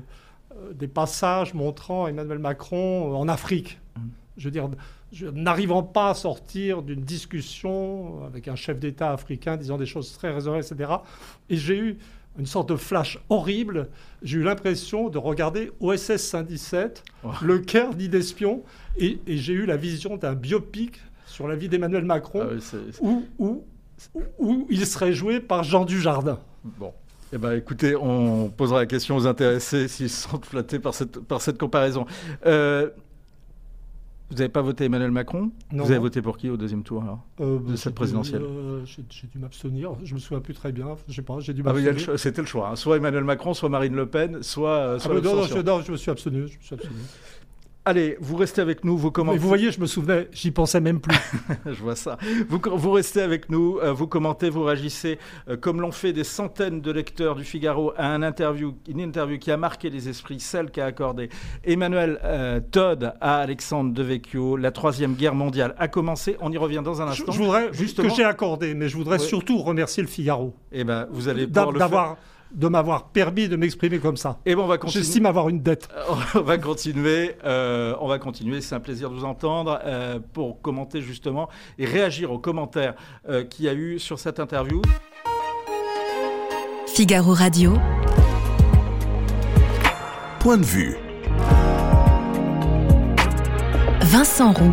euh, des passages montrant Emmanuel Macron euh, en Afrique. Mmh. Je veux dire, n'arrivant pas à sortir d'une discussion avec un chef d'État africain disant des choses très raisonnables, etc. Et j'ai eu une sorte de flash horrible. J'ai eu l'impression de regarder OSS 117, Oh. le cœur dit d'espion, et, et j'ai eu la vision d'un biopic sur la vie d'Emmanuel Macron Ah oui, c'est- c'est- où, où, où il serait joué par Jean Dujardin. Bon. Eh ben, écoutez, on posera la question aux intéressés s'ils se sentent flattés par cette, par cette comparaison. Euh, vous n'avez pas voté Emmanuel Macron Non. Vous avez voté pour qui au deuxième tour alors Euh, De cette j'ai dû- présidentielle. euh, J'ai dû m'abstenir. Je me souviens plus très bien. Je sais pas. J'ai dû Ah m'abstenir. C'était le choix. hein. Soit Emmanuel Macron, soit Marine Le Pen, soit, euh, Ah, soit non, je, non, je me suis abstenu. Je me suis abstenu. Allez, vous restez avec nous. Vous commentez. vous voyez, je me souvenais. J'y pensais même plus. *laughs* Je vois ça. Vous, vous restez avec nous, euh, vous commentez, vous réagissez, euh, comme l'ont fait des centaines de lecteurs du Figaro à un interview, une interview qui a marqué les esprits, celle qu'a accordée Emmanuel euh, Todd à Alexandre Devecchio. La troisième guerre mondiale a commencé. On y revient dans un je, instant. je voudrais justement. que j'ai accordé, mais je voudrais Ouais. surtout remercier le Figaro Eh ben, vous allez pouvoir le faire. De m'avoir permis de m'exprimer comme ça. Et ben, on va continuer. J'estime avoir une dette. *laughs* On va continuer. euh, on va continuer. C'est un plaisir de vous entendre euh, pour commenter justement et réagir aux commentaires euh, qu'il y a eu sur cette interview. Figaro Radio. Point de vue. Vincent Roux.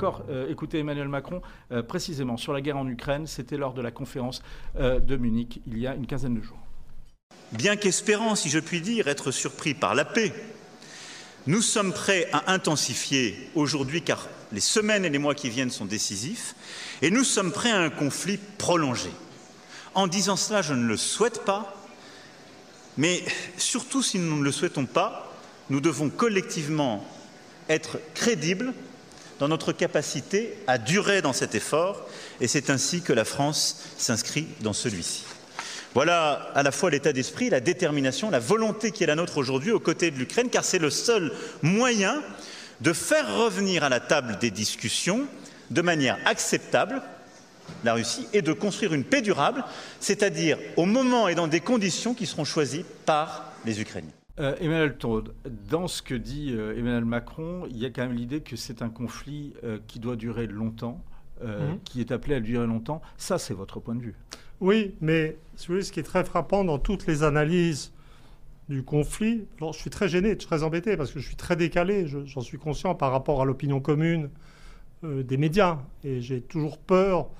Encore euh, écouter Emmanuel Macron euh, précisément sur la guerre en Ukraine. C'était lors de la conférence euh, de Munich il y a une quinzaine de jours. Bien qu'espérant, si je puis dire, être surpris par la paix, nous sommes prêts à intensifier aujourd'hui, car les semaines et les mois qui viennent sont décisifs, et nous sommes prêts à un conflit prolongé. En disant cela, je ne le souhaite pas, mais surtout si nous ne le souhaitons pas, nous devons collectivement être crédibles dans notre capacité à durer dans cet effort, et c'est ainsi que la France s'inscrit dans celui-ci. Voilà à la fois l'état d'esprit, la détermination, la volonté qui est la nôtre aujourd'hui aux côtés de l'Ukraine, car c'est le seul moyen de faire revenir à la table des discussions de manière acceptable la Russie et de construire une paix durable, c'est-à-dire au moment et dans des conditions qui seront choisies par les Ukrainiens. Euh, Emmanuel Todd, dans ce que dit euh, Emmanuel Macron, il y a quand même l'idée que c'est un conflit euh, qui doit durer longtemps, Mhm. qui est appelé à durer longtemps. Ça, c'est votre point de vue. Oui, mais si vous voulez, ce qui est très frappant dans toutes les analyses du conflit, alors je suis très gêné, très embêté parce que je suis très décalé, je- j'en suis conscient par rapport à l'opinion commune des médias. Et j'ai toujours peur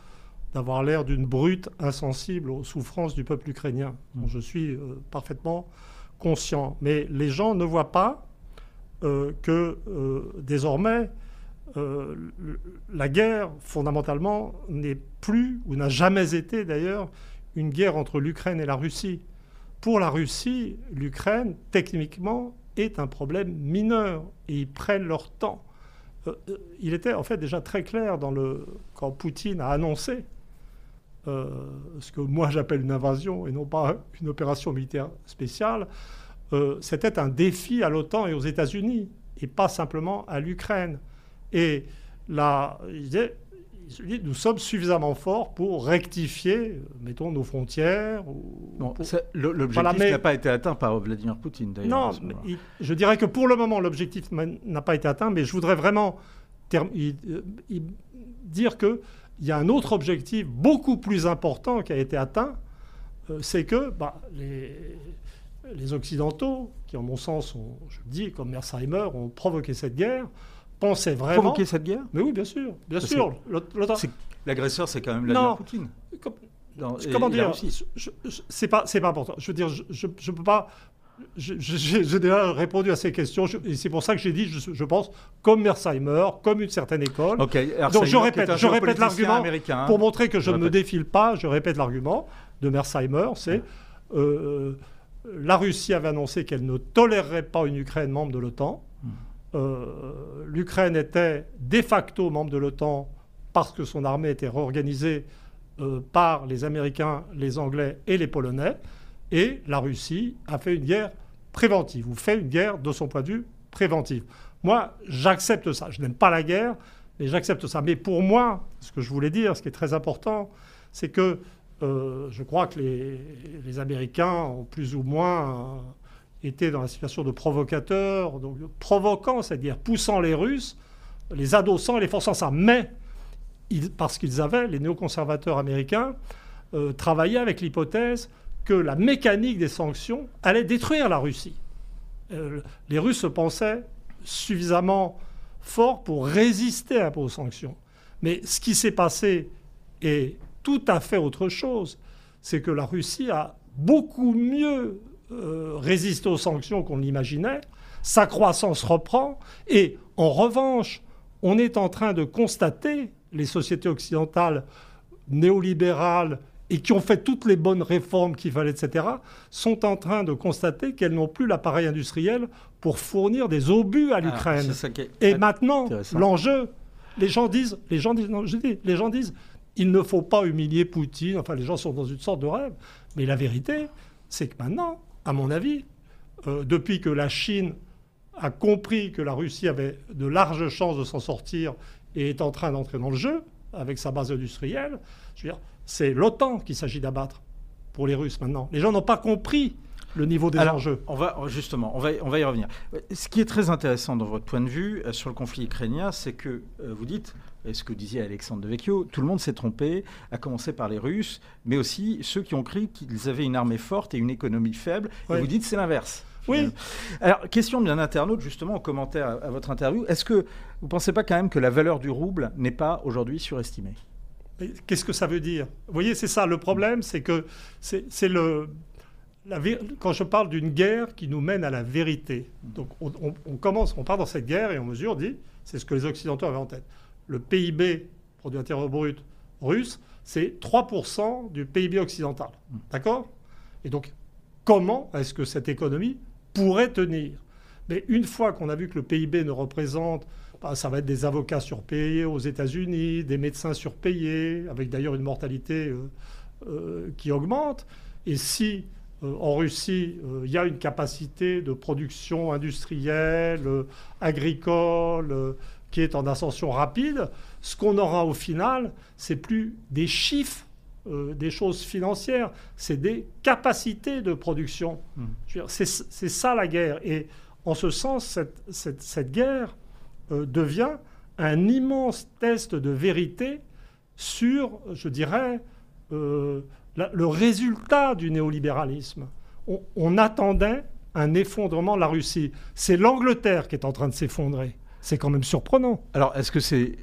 d'avoir l'air d'une brute insensible aux souffrances du peuple ukrainien. dont je suis parfaitement conscient. Mais les gens ne voient pas euh, que euh, désormais, euh, la guerre, fondamentalement, n'est plus, ou n'a jamais été d'ailleurs, une guerre entre l'Ukraine et la Russie. Pour la Russie, l'Ukraine, techniquement, est un problème mineur, et ils prennent leur temps. Il était en fait déjà très clair dans le, quand Poutine a annoncé ce que moi j'appelle une invasion et non pas une opération militaire spéciale, euh, c'était un défi à l'OTAN et aux États-Unis, et pas simplement à l'Ukraine. Et la, nous sommes suffisamment forts pour rectifier, mettons, nos frontières. L'objectif n'a pas été atteint par Vladimir Poutine, d'ailleurs. Non, je dirais que pour le moment, l'objectif n'a pas été atteint, mais je voudrais vraiment dire qu'il y a un autre objectif beaucoup plus important qui a été atteint, euh, c'est que bah, les, les, Occidentaux, qui en mon sens, ont, je le dis, comme Mersheimer, ont provoqué cette guerre, pensaient vraiment... Provoqué cette guerre? Mais oui, bien sûr, bien sûr. L'agresseur, c'est quand même Vladimir Poutine. comment dire C'est pas, pas important. Je veux dire, je ne peux pas j'ai déjà répondu à ces questions et c'est pour ça que j'ai dit, je, pense, comme Mersheimer, comme une certaine école. Donc je répète, je répète l'argument hein. pour montrer que je, ne me défile pas. Je répète l'argument de Mersheimer, c'est euh, la Russie avait annoncé qu'elle ne tolérerait pas une Ukraine membre de l'OTAN. Hmm. Euh, L'Ukraine était de facto membre de l'OTAN parce que son armée était réorganisée euh, par les Américains, les Anglais et les Polonais. Et la Russie a fait une guerre préventive, ou fait une guerre de son point de vue préventive. Moi, j'accepte ça. Je n'aime pas la guerre, mais j'accepte ça. Mais pour moi, ce que je voulais dire, ce qui est très important, c'est que euh, je crois que les, Américains ont plus ou moins euh, été dans la situation de provocateurs, donc provoquant, c'est-à-dire poussant les Russes, les adossant et les forçant ça. Mais parce qu'ils avaient, les néoconservateurs américains, euh, travaillé avec l'hypothèse que la mécanique des sanctions allait détruire la Russie. Euh, les Russes se pensaient suffisamment forts pour résister peu aux sanctions. Mais ce qui s'est passé est tout à fait autre chose. C'est que la Russie a beaucoup mieux euh, résisté aux sanctions qu'on l'imaginait. Sa croissance reprend. Et en revanche, on est en train de constater, les sociétés occidentales néolibérales et qui ont fait toutes les bonnes réformes qu'il fallait, etc., sont en train de constater qu'elles n'ont plus l'appareil industriel pour fournir des obus à l'Ukraine. Et maintenant, l'enjeu, les gens disent, les gens disent, non, je dis, les gens disent, il ne faut pas humilier Poutine. Enfin, les gens sont dans une sorte de rêve. Mais la vérité, c'est que maintenant, à mon avis, euh, depuis que la Chine a compris que la Russie avait de larges chances de s'en sortir et est en train d'entrer dans le jeu avec sa base industrielle, je veux dire, c'est l'OTAN qu'il s'agit d'abattre pour les Russes maintenant. Les gens n'ont pas compris le niveau des enjeux. On va justement, on va, on va y revenir. Ce qui est très intéressant dans votre point de vue euh, sur le conflit ukrainien, c'est que euh, vous dites, et ce que disait Alexandre de Vecchio, tout le monde s'est trompé, à commencer par les Russes, mais aussi ceux qui ont cru qu'ils avaient une armée forte et une économie faible. Et vous dites c'est l'inverse. Oui. Euh, alors, question d'un internaute, justement, en commentaire à, à votre interview. Est-ce que vous ne pensez pas quand même que la valeur du rouble n'est pas aujourd'hui surestimée? Qu'est-ce que ça veut dire? Vous voyez, c'est ça. Le problème, c'est que c'est le. Quand je parle d'une guerre qui nous mène à la vérité, donc on, commence, on part dans cette guerre et on mesure, dit, c'est ce que les Occidentaux avaient en tête. Le PIB, produit intérieur brut russe, c'est 3% du PIB occidental. D'accord? Et donc, comment est-ce que cette économie pourrait tenir? Mais une fois qu'on a vu que le PIB ne représente ça va être des avocats surpayés aux États-Unis, des médecins surpayés, avec d'ailleurs une mortalité euh, euh, qui augmente. Et si euh, en Russie, il y a une capacité de production industrielle, agricole, qui est en ascension rapide, ce qu'on aura au final, c'est plus des chiffres, des choses financières, c'est des capacités de production. Hmm. C'est ça la guerre. Et en ce sens, cette, cette, cette guerre, euh, devient un immense test de vérité sur, je dirais, euh, le résultat du néolibéralisme. On, attendait un effondrement de la Russie. C'est l'Angleterre qui est en train de s'effondrer. C'est quand même surprenant. Alors, est-ce que c'est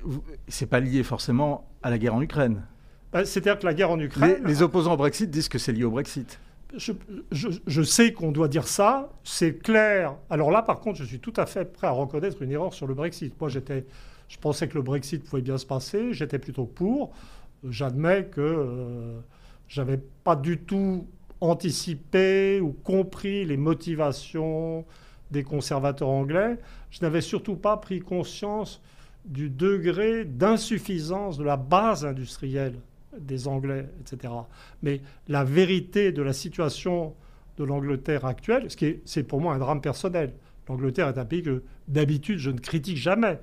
c'est pas lié forcément à la guerre en Ukraine? Ben, C'est-à-dire que la guerre en Ukraine. les opposants au Brexit disent que c'est lié au Brexit je, sais qu'on doit dire ça, c'est clair. Alors là, par contre, je suis tout à fait prêt à reconnaître une erreur sur le Brexit. Moi, j'étais, je pensais que le Brexit pouvait bien se passer, j'étais plutôt pour. J'admets que euh, j'avais pas du tout anticipé ou compris les motivations des conservateurs anglais. Je n'avais surtout pas pris conscience du degré d'insuffisance de la base industrielle des Anglais, etc. Mais la vérité de la situation de l'Angleterre actuelle, ce qui est, c'est pour moi un drame personnel. L'Angleterre est un pays que d'habitude je ne critique jamais.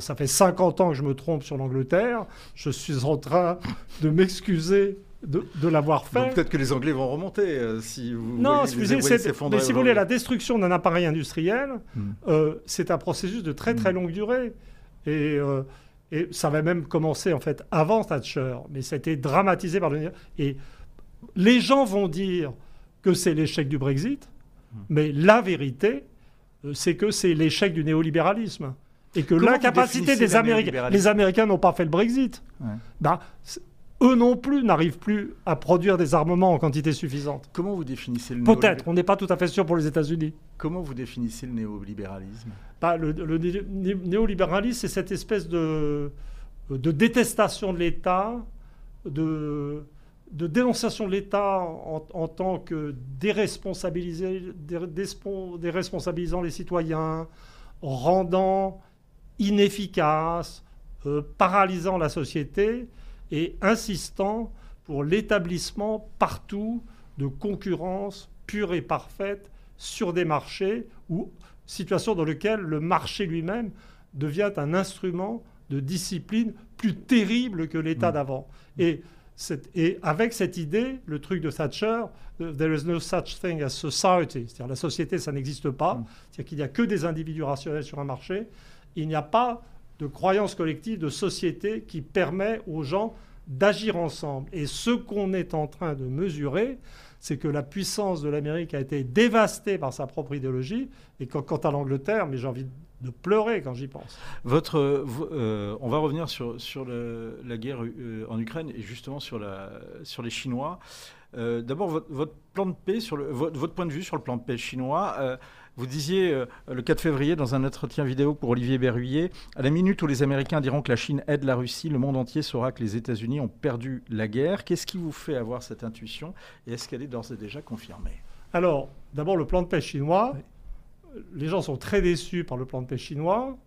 ça fait 50 ans que je me trompe sur l'Angleterre. Je suis en train de m'excuser de, l'avoir fait. Peut-être que les Anglais vont remonter euh, si vous. Non, excusez, mais si vous voulez, la destruction d'un appareil industriel, hmm. euh, c'est un processus de très très hmm. longue durée. Et, euh, et, ça va même commencer en fait avant Thatcher, mais ça a été dramatisé par le. Et les gens vont dire que c'est l'échec du Brexit, hmm. mais la vérité, c'est que c'est l'échec du néolibéralisme et que l'incapacité des Américains, les Américains n'ont pas fait le Brexit. Ben, eux non plus n'arrivent plus à produire des armements en quantité suffisante. Comment vous définissez le Peut-être, on n'est pas tout à fait sûr pour les États-Unis. Comment vous définissez le néolibéralisme? Bah, Le, néolibéralisme, c'est cette espèce de, de détestation de l'État, de, de dénonciation de l'État en, tant que déresponsabilisant les citoyens, rendant inefficace, euh, paralysant la société et insistant pour l'établissement partout de concurrence pure et parfaite sur des marchés ou situation dans laquelle le marché lui-même devient un instrument de discipline plus terrible que l'état mmh. d'avant. Et, et, avec cette idée, le truc de Thatcher, euh, there is no such thing as society, c'est-à-dire la société, ça n'existe pas, mmh. c'est-à-dire qu'il n'y a que des individus rationnels sur un marché, il n'y a pas de croyance collective, de société qui permet aux gens d'agir ensemble. Et ce qu'on est en train de mesurer, c'est que la puissance de l'Amérique a été dévastée par sa propre idéologie. Et quant à l'Angleterre, mais j'ai envie de pleurer quand j'y pense. Votre, euh, on va revenir sur, sur la guerre euh, en Ukraine et justement sur, la, sur les Chinois. Euh, d'abord, votre, plan de paix, sur le, votre, point de vue sur le plan de paix chinois. Vous disiez euh, le 4 février dans un entretien vidéo pour Olivier Berruyer, à la minute où les Américains diront que la Chine aide la Russie, le monde entier saura que les États-Unis ont perdu la guerre. Qu'est-ce qui vous fait avoir cette intuition et est-ce qu'elle est d'ores et déjà confirmée? Alors, d'abord le plan de paix chinois. Les gens sont très déçus par le plan de paix chinois,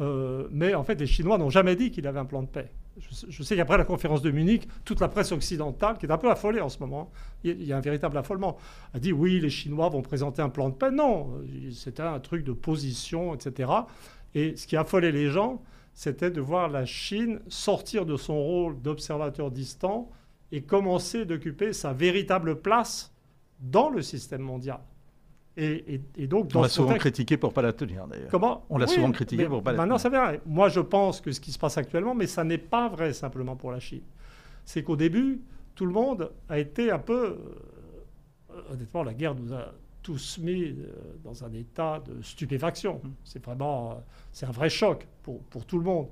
euh, mais en fait les Chinois n'ont jamais dit qu'il avait un plan de paix. Je, sais qu'après la conférence de Munich, toute la presse occidentale, qui est un peu affolée en ce moment, il y a un véritable affolement, a dit oui, les Chinois vont présenter un plan de paix. Non, c'était un truc de position, etc. Et ce qui affolait les gens, c'était de voir la Chine sortir de son rôle d'observateur distant et commencer d'occuper sa véritable place dans le système mondial. Et, donc, on l'a souvent critiqué pour pas la tenir, d'ailleurs. Comment On l'a souvent critiqué pour pas la maintenant, tenir. Maintenant, Moi, je pense que ce qui se passe actuellement, mais ça n'est pas vrai simplement pour la Chine. C'est qu'au début, tout le monde a été un peu. Euh, honnêtement, la guerre nous a tous mis euh, dans un état de stupéfaction. Mmh. C'est vraiment. Euh, c'est un vrai choc pour, pour tout le monde.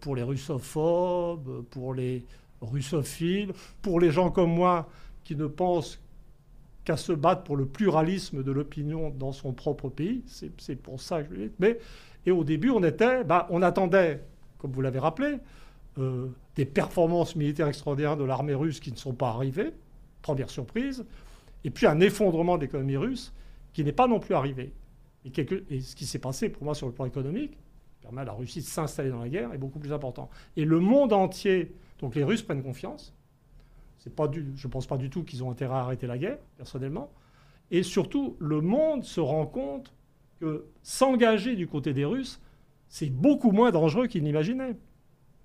pour les russophobes, pour les russophiles, pour les gens comme moi qui ne pensent qu'à se battre pour le pluralisme de l'opinion dans son propre pays. C'est pour ça que je dis. Mais, et au début, on était, bah, on attendait, comme vous l'avez rappelé, euh, des performances militaires extraordinaires de l'armée russe qui ne sont pas arrivées, première surprise, et puis un effondrement de l'économie russe qui n'est pas non plus arrivé. Et, ce qui s'est passé pour moi sur le plan économique, permet à la Russie de s'installer dans la guerre, est beaucoup plus important. Et le monde entier, donc les Russes prennent confiance, pas du, je ne pense pas du tout qu'ils ont intérêt à arrêter la guerre, personnellement. Et surtout, le monde se rend compte que s'engager du côté des Russes, c'est beaucoup moins dangereux qu'ils n'imaginaient.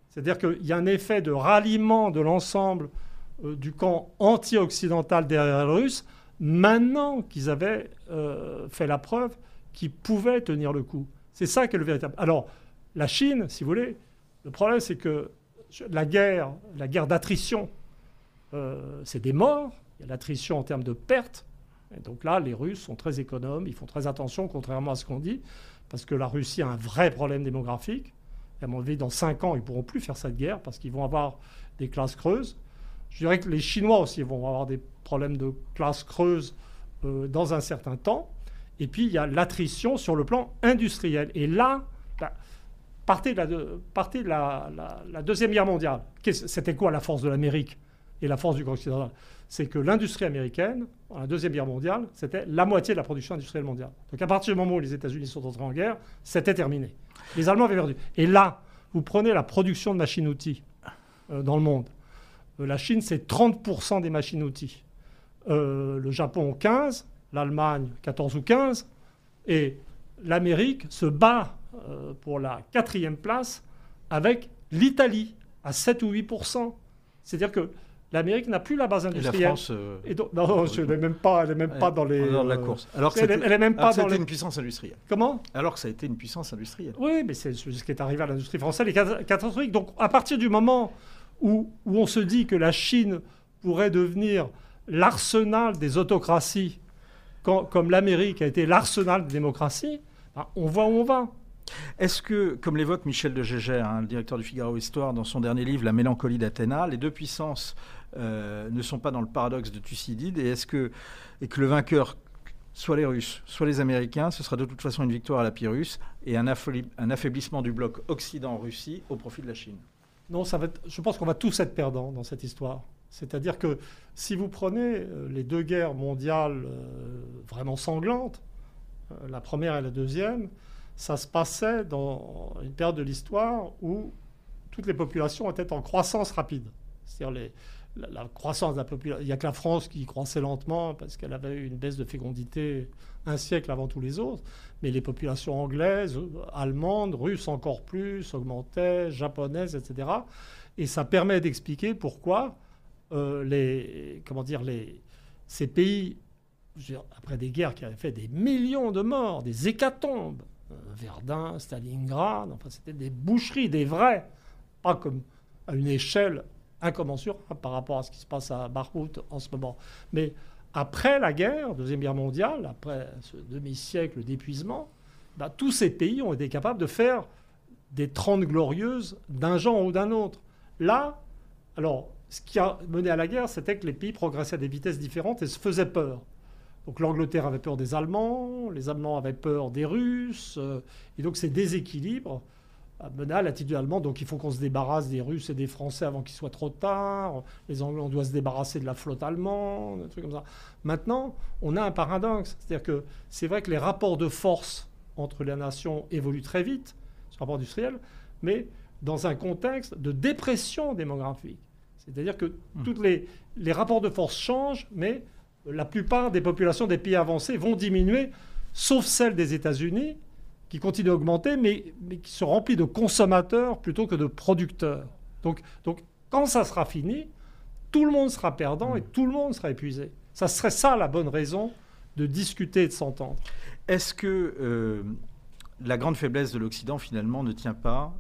C'est-à-dire qu'il y a un effet de ralliement de l'ensemble euh, du camp anti-occidental derrière les Russes, maintenant qu'ils avaient euh, fait la preuve qu'ils pouvaient tenir le coup. C'est ça qui est le véritable. Alors, la Chine, si vous voulez, le problème, c'est que la guerre, la guerre d'attrition euh, c'est des morts, il y a l'attrition en termes de pertes. Et donc là, les Russes sont très économes, ils font très attention, contrairement à ce qu'on dit, parce que la Russie a un vrai problème démographique. Et à mon avis, dans 5 ans, ils ne pourront plus faire cette guerre parce qu'ils vont avoir des classes creuses. Je dirais que les Chinois aussi vont avoir des problèmes de classes creuses euh, dans un certain temps. Et puis, il y a l'attrition sur le plan industriel. Et là, bah, partez de, la, la Deuxième Guerre mondiale. C'était quoi la force de l'Amérique? Et la force du grand occidental, c'est que l'industrie américaine, dans la Deuxième Guerre mondiale, c'était la moitié de la production industrielle mondiale. Donc à partir du moment où les États-Unis sont entrés en guerre, c'était terminé. Les Allemands avaient perdu. Et là, vous prenez la production de machines-outils euh, dans le monde. Euh, la Chine, c'est 30% des machines-outils. Euh, le Japon, 15%, l'Allemagne, 14 ou 15%, et l'Amérique se bat pour la quatrième place avec l'Italie à 7 ou 8% C'est-à-dire que l'Amérique n'a plus la base industrielle. Et la France euh, Et donc- non, je n'est même pas, elle est même pas dans les. de la euh, course. Alors que elle, est- elle est même pas dans les. une puissance industrielle. Comment? Alors que ça a été une puissance industrielle. Oui, mais c'est ce qui est arrivé à l'industrie française, les cat- catastrophiques. Donc, à partir du moment où, où on se dit que la Chine pourrait devenir l'arsenal des autocraties, quand- comme l'Amérique a été l'arsenal des démocraties, ben, on voit où on va. Est-ce que, comme l'évoque Michel de Gégère, hein, le directeur du Figaro Histoire, dans son dernier livre, La mélancolie d'Athéna, les deux puissances euh, ne sont pas dans le paradoxe de Thucydide et est-ce que, et que le vainqueur, soit les Russes, soit les Américains, ce sera de toute façon une victoire à la Pyrrhus et un, affaibli- un affaiblissement du bloc Occident-Russie au profit de la Chine Non, je pense qu'on va tous être perdants dans cette histoire. C'est-à-dire que si vous prenez euh, les deux guerres mondiales euh, vraiment sanglantes, la première et la deuxième, ça se passait dans une période de l'histoire où toutes les populations étaient en croissance rapide. C'est-à-dire les- la, croissance de la population. Il n'y a que la France qui croissait lentement parce qu'elle avait eu une baisse de fécondité un siècle avant tous les autres. Mais les populations anglaises, allemandes, russes encore plus, augmentaient, japonaises, etc. Et ça permet d'expliquer pourquoi euh, les, comment dire, les, ces pays, après des guerres qui avaient fait des millions de morts, des hécatombes, euh, Verdun, Stalingrad, enfin c'était des boucheries, des vrais, pas comme à une échelle incommensurable par rapport à ce qui se passe à Bakhmut en ce moment. Mais après la guerre, Deuxième Guerre mondiale, après ce demi-siècle d'épuisement, bah, tous ces pays ont été capables de faire des trente glorieuses d'un genre ou d'un autre. Là, alors, ce qui a mené à la guerre, c'était que les pays progressaient à des vitesses différentes et se faisaient peur. Donc l'Angleterre avait peur des Allemands, les Allemands avaient peur des Russes, euh, et donc ces déséquilibres a mené à l'attitude allemande. Donc il faut qu'on se débarrasse des Russes et des Français avant qu'il soit trop tard. Les Anglais, on doit se débarrasser de la flotte allemande, des trucs comme ça. Maintenant, on a un paradoxe. C'est-à-dire que c'est vrai que les rapports de force entre les nations évoluent très vite, ce rapport industriel, mais dans un contexte de dépression démographique. C'est-à-dire que tous les, les rapports de force changent, mais la plupart des populations des pays avancés vont diminuer, sauf celles des États-Unis, qui continuent à augmenter, mais, mais qui sont remplies de consommateurs plutôt que de producteurs. Donc, donc quand ça sera fini, tout le monde sera perdant et tout le monde sera épuisé. Ça serait ça la bonne raison de discuter et de s'entendre. Est-ce que euh, la grande faiblesse de l'Occident, finalement, ne tient pas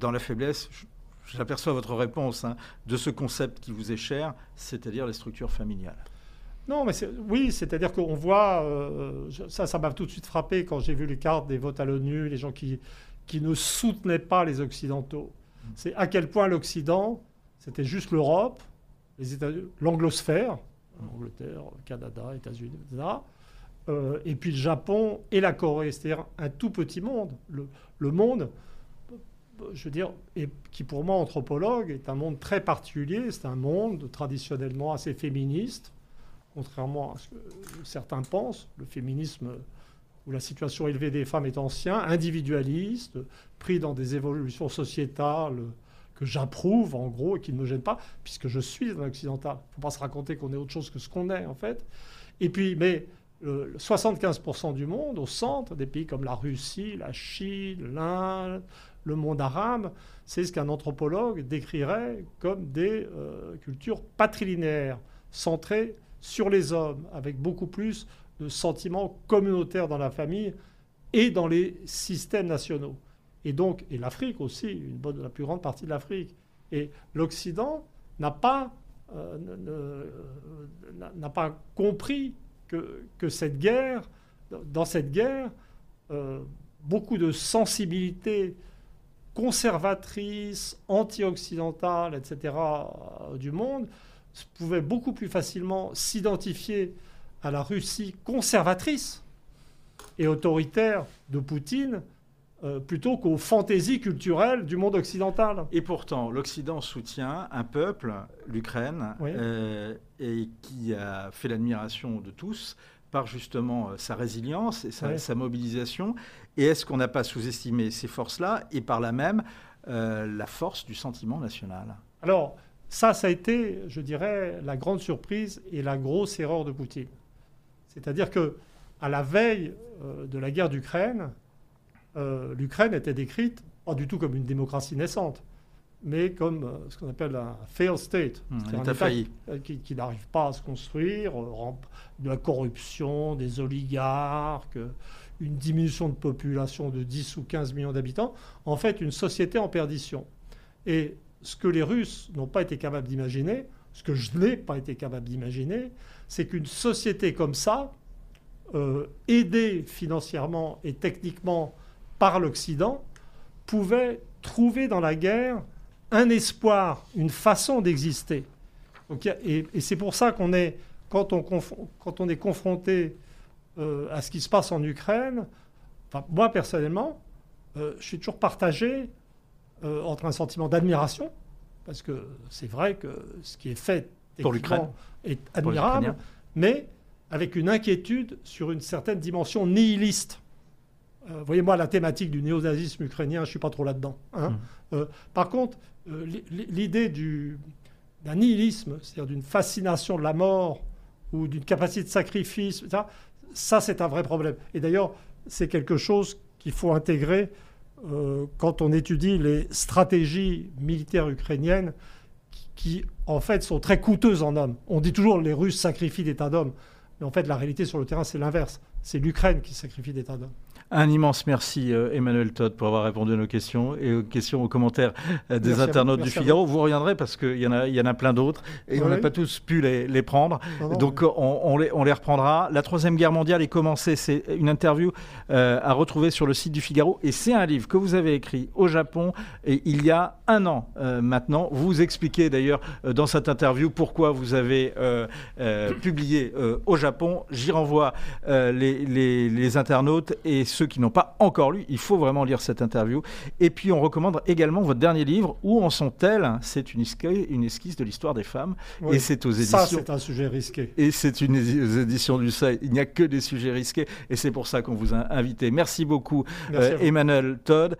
dans la faiblesse, j'aperçois votre réponse, hein, de ce concept qui vous est cher, c'est-à-dire les structures familiales? Non, mais oui, c'est-à-dire qu'on voit, euh, ça, ça m'a tout de suite frappé quand j'ai vu les cartes des votes à l'ONU, les gens qui, qui ne soutenaient pas les Occidentaux. C'est à quel point l'Occident, c'était juste l'Europe, les l'anglosphère, Angleterre, Canada, États-Unis, etc. euh, et puis le Japon et la Corée, c'est-à-dire un tout petit monde. Le, le monde, je veux dire, et qui pour moi, anthropologue, est un monde très particulier. C'est un monde traditionnellement assez féministe, contrairement à ce que certains pensent. Le féminisme où la situation élevée des femmes est ancien, individualiste, pris dans des évolutions sociétales que j'approuve en gros et qui ne me gênent pas, puisque je suis un occidental. Il ne faut pas se raconter qu'on est autre chose que ce qu'on est en fait. Et puis, mais euh, 75% du monde, au centre, des pays comme la Russie, la Chine, l'Inde, le monde arabe, c'est ce qu'un anthropologue décrirait comme des euh, cultures patrilinéaires, centrées sur les hommes, avec beaucoup plus de sentiments communautaires dans la famille et dans les systèmes nationaux. Et donc, et l'Afrique aussi, une bonne, la plus grande partie de l'Afrique. Et l'Occident n'a pas, euh, pas compris que, cette guerre, dans cette guerre, euh, beaucoup de sensibilités conservatrices, anti-occidentales, etc., euh, du monde, pouvaient beaucoup plus facilement s'identifier à la Russie conservatrice et autoritaire de Poutine euh, plutôt qu'aux fantaisies culturelles du monde occidental. Et pourtant, l'Occident soutient un peuple, l'Ukraine, Oui. euh, et qui a fait l'admiration de tous par justement euh, sa résilience et sa, Oui. sa mobilisation. Et est-ce qu'on n'a pas sous-estimé ces forces-là et par là même la force du sentiment national? Alors, ça, ça a été, je dirais, la grande surprise et la grosse erreur de Poutine. C'est-à-dire que à la veille euh, de la guerre d'Ukraine, euh, l'Ukraine était décrite pas du tout comme une démocratie naissante, mais comme euh, ce qu'on appelle un failed state, Mmh, un État failli. qui, qui n'arrive pas à se construire, de la corruption, des oligarques, une diminution de population de 10 ou 15 millions d'habitants, en fait une société en perdition. Et ce que les Russes n'ont pas été capables d'imaginer, ce que je n'ai pas été capable d'imaginer, c'est qu'une société comme ça, euh, aidée financièrement et techniquement par l'Occident, pouvait trouver dans la guerre un espoir, une façon d'exister. Et c'est pour ça qu'on est, quand on, est confronté euh, à ce qui se passe en Ukraine, moi personnellement, euh, je suis toujours partagé euh, entre un sentiment d'admiration, parce que c'est vrai que ce qui est fait Pour l'Ukraine. est admirable, mais avec une inquiétude sur une certaine dimension nihiliste. Euh, Voyez-moi la thématique du néonazisme ukrainien, je ne suis pas trop là-dedans. hein. Mmh. Euh, par contre, l'i- l'i- l'idée du- d'un nihilisme, c'est-à-dire d'une fascination de la mort ou d'une capacité de sacrifice, ça, ça, c'est un vrai problème. Et d'ailleurs, c'est quelque chose qu'il faut intégrer euh, quand on étudie les stratégies militaires ukrainiennes qui, qui, en fait, sont très coûteuses en hommes. On dit toujours les Russes sacrifient des tas d'hommes. Mais en fait, la réalité sur le terrain, c'est l'inverse. C'est l'Ukraine qui sacrifie des tas d'hommes. Un immense merci euh, Emmanuel Todd pour avoir répondu à nos questions et aux questions, aux commentaires euh, des Merci à vous. internautes du Figaro. Vous reviendrez parce qu'il y, en a- il y en a plein d'autres et on Oui. n'a pas tous pu les, les prendre. Non, non, Donc on, on les, on les reprendra. La Troisième Guerre mondiale est commencée. C'est une interview euh, à retrouver sur le site du Figaro. Et c'est un livre que vous avez écrit au Japon et il y a un an euh, maintenant. Vous expliquez d'ailleurs euh, dans cette interview pourquoi vous avez publié au Japon. J'y renvoie les, les- les internautes et ceux qui n'ont pas encore lu. Il faut vraiment lire cette interview. Et puis on recommande également votre dernier livre. Où en sont-elles? C'est une, esquisse- une esquisse de l'histoire des femmes. Oui. Et c'est aux éditions. Ça, c'est un sujet risqué. Et c'est une édi- édition du site. Il n'y a que des sujets risqués et c'est pour ça qu'on vous a invité. Merci beaucoup, Merci euh. Emmanuel Todd.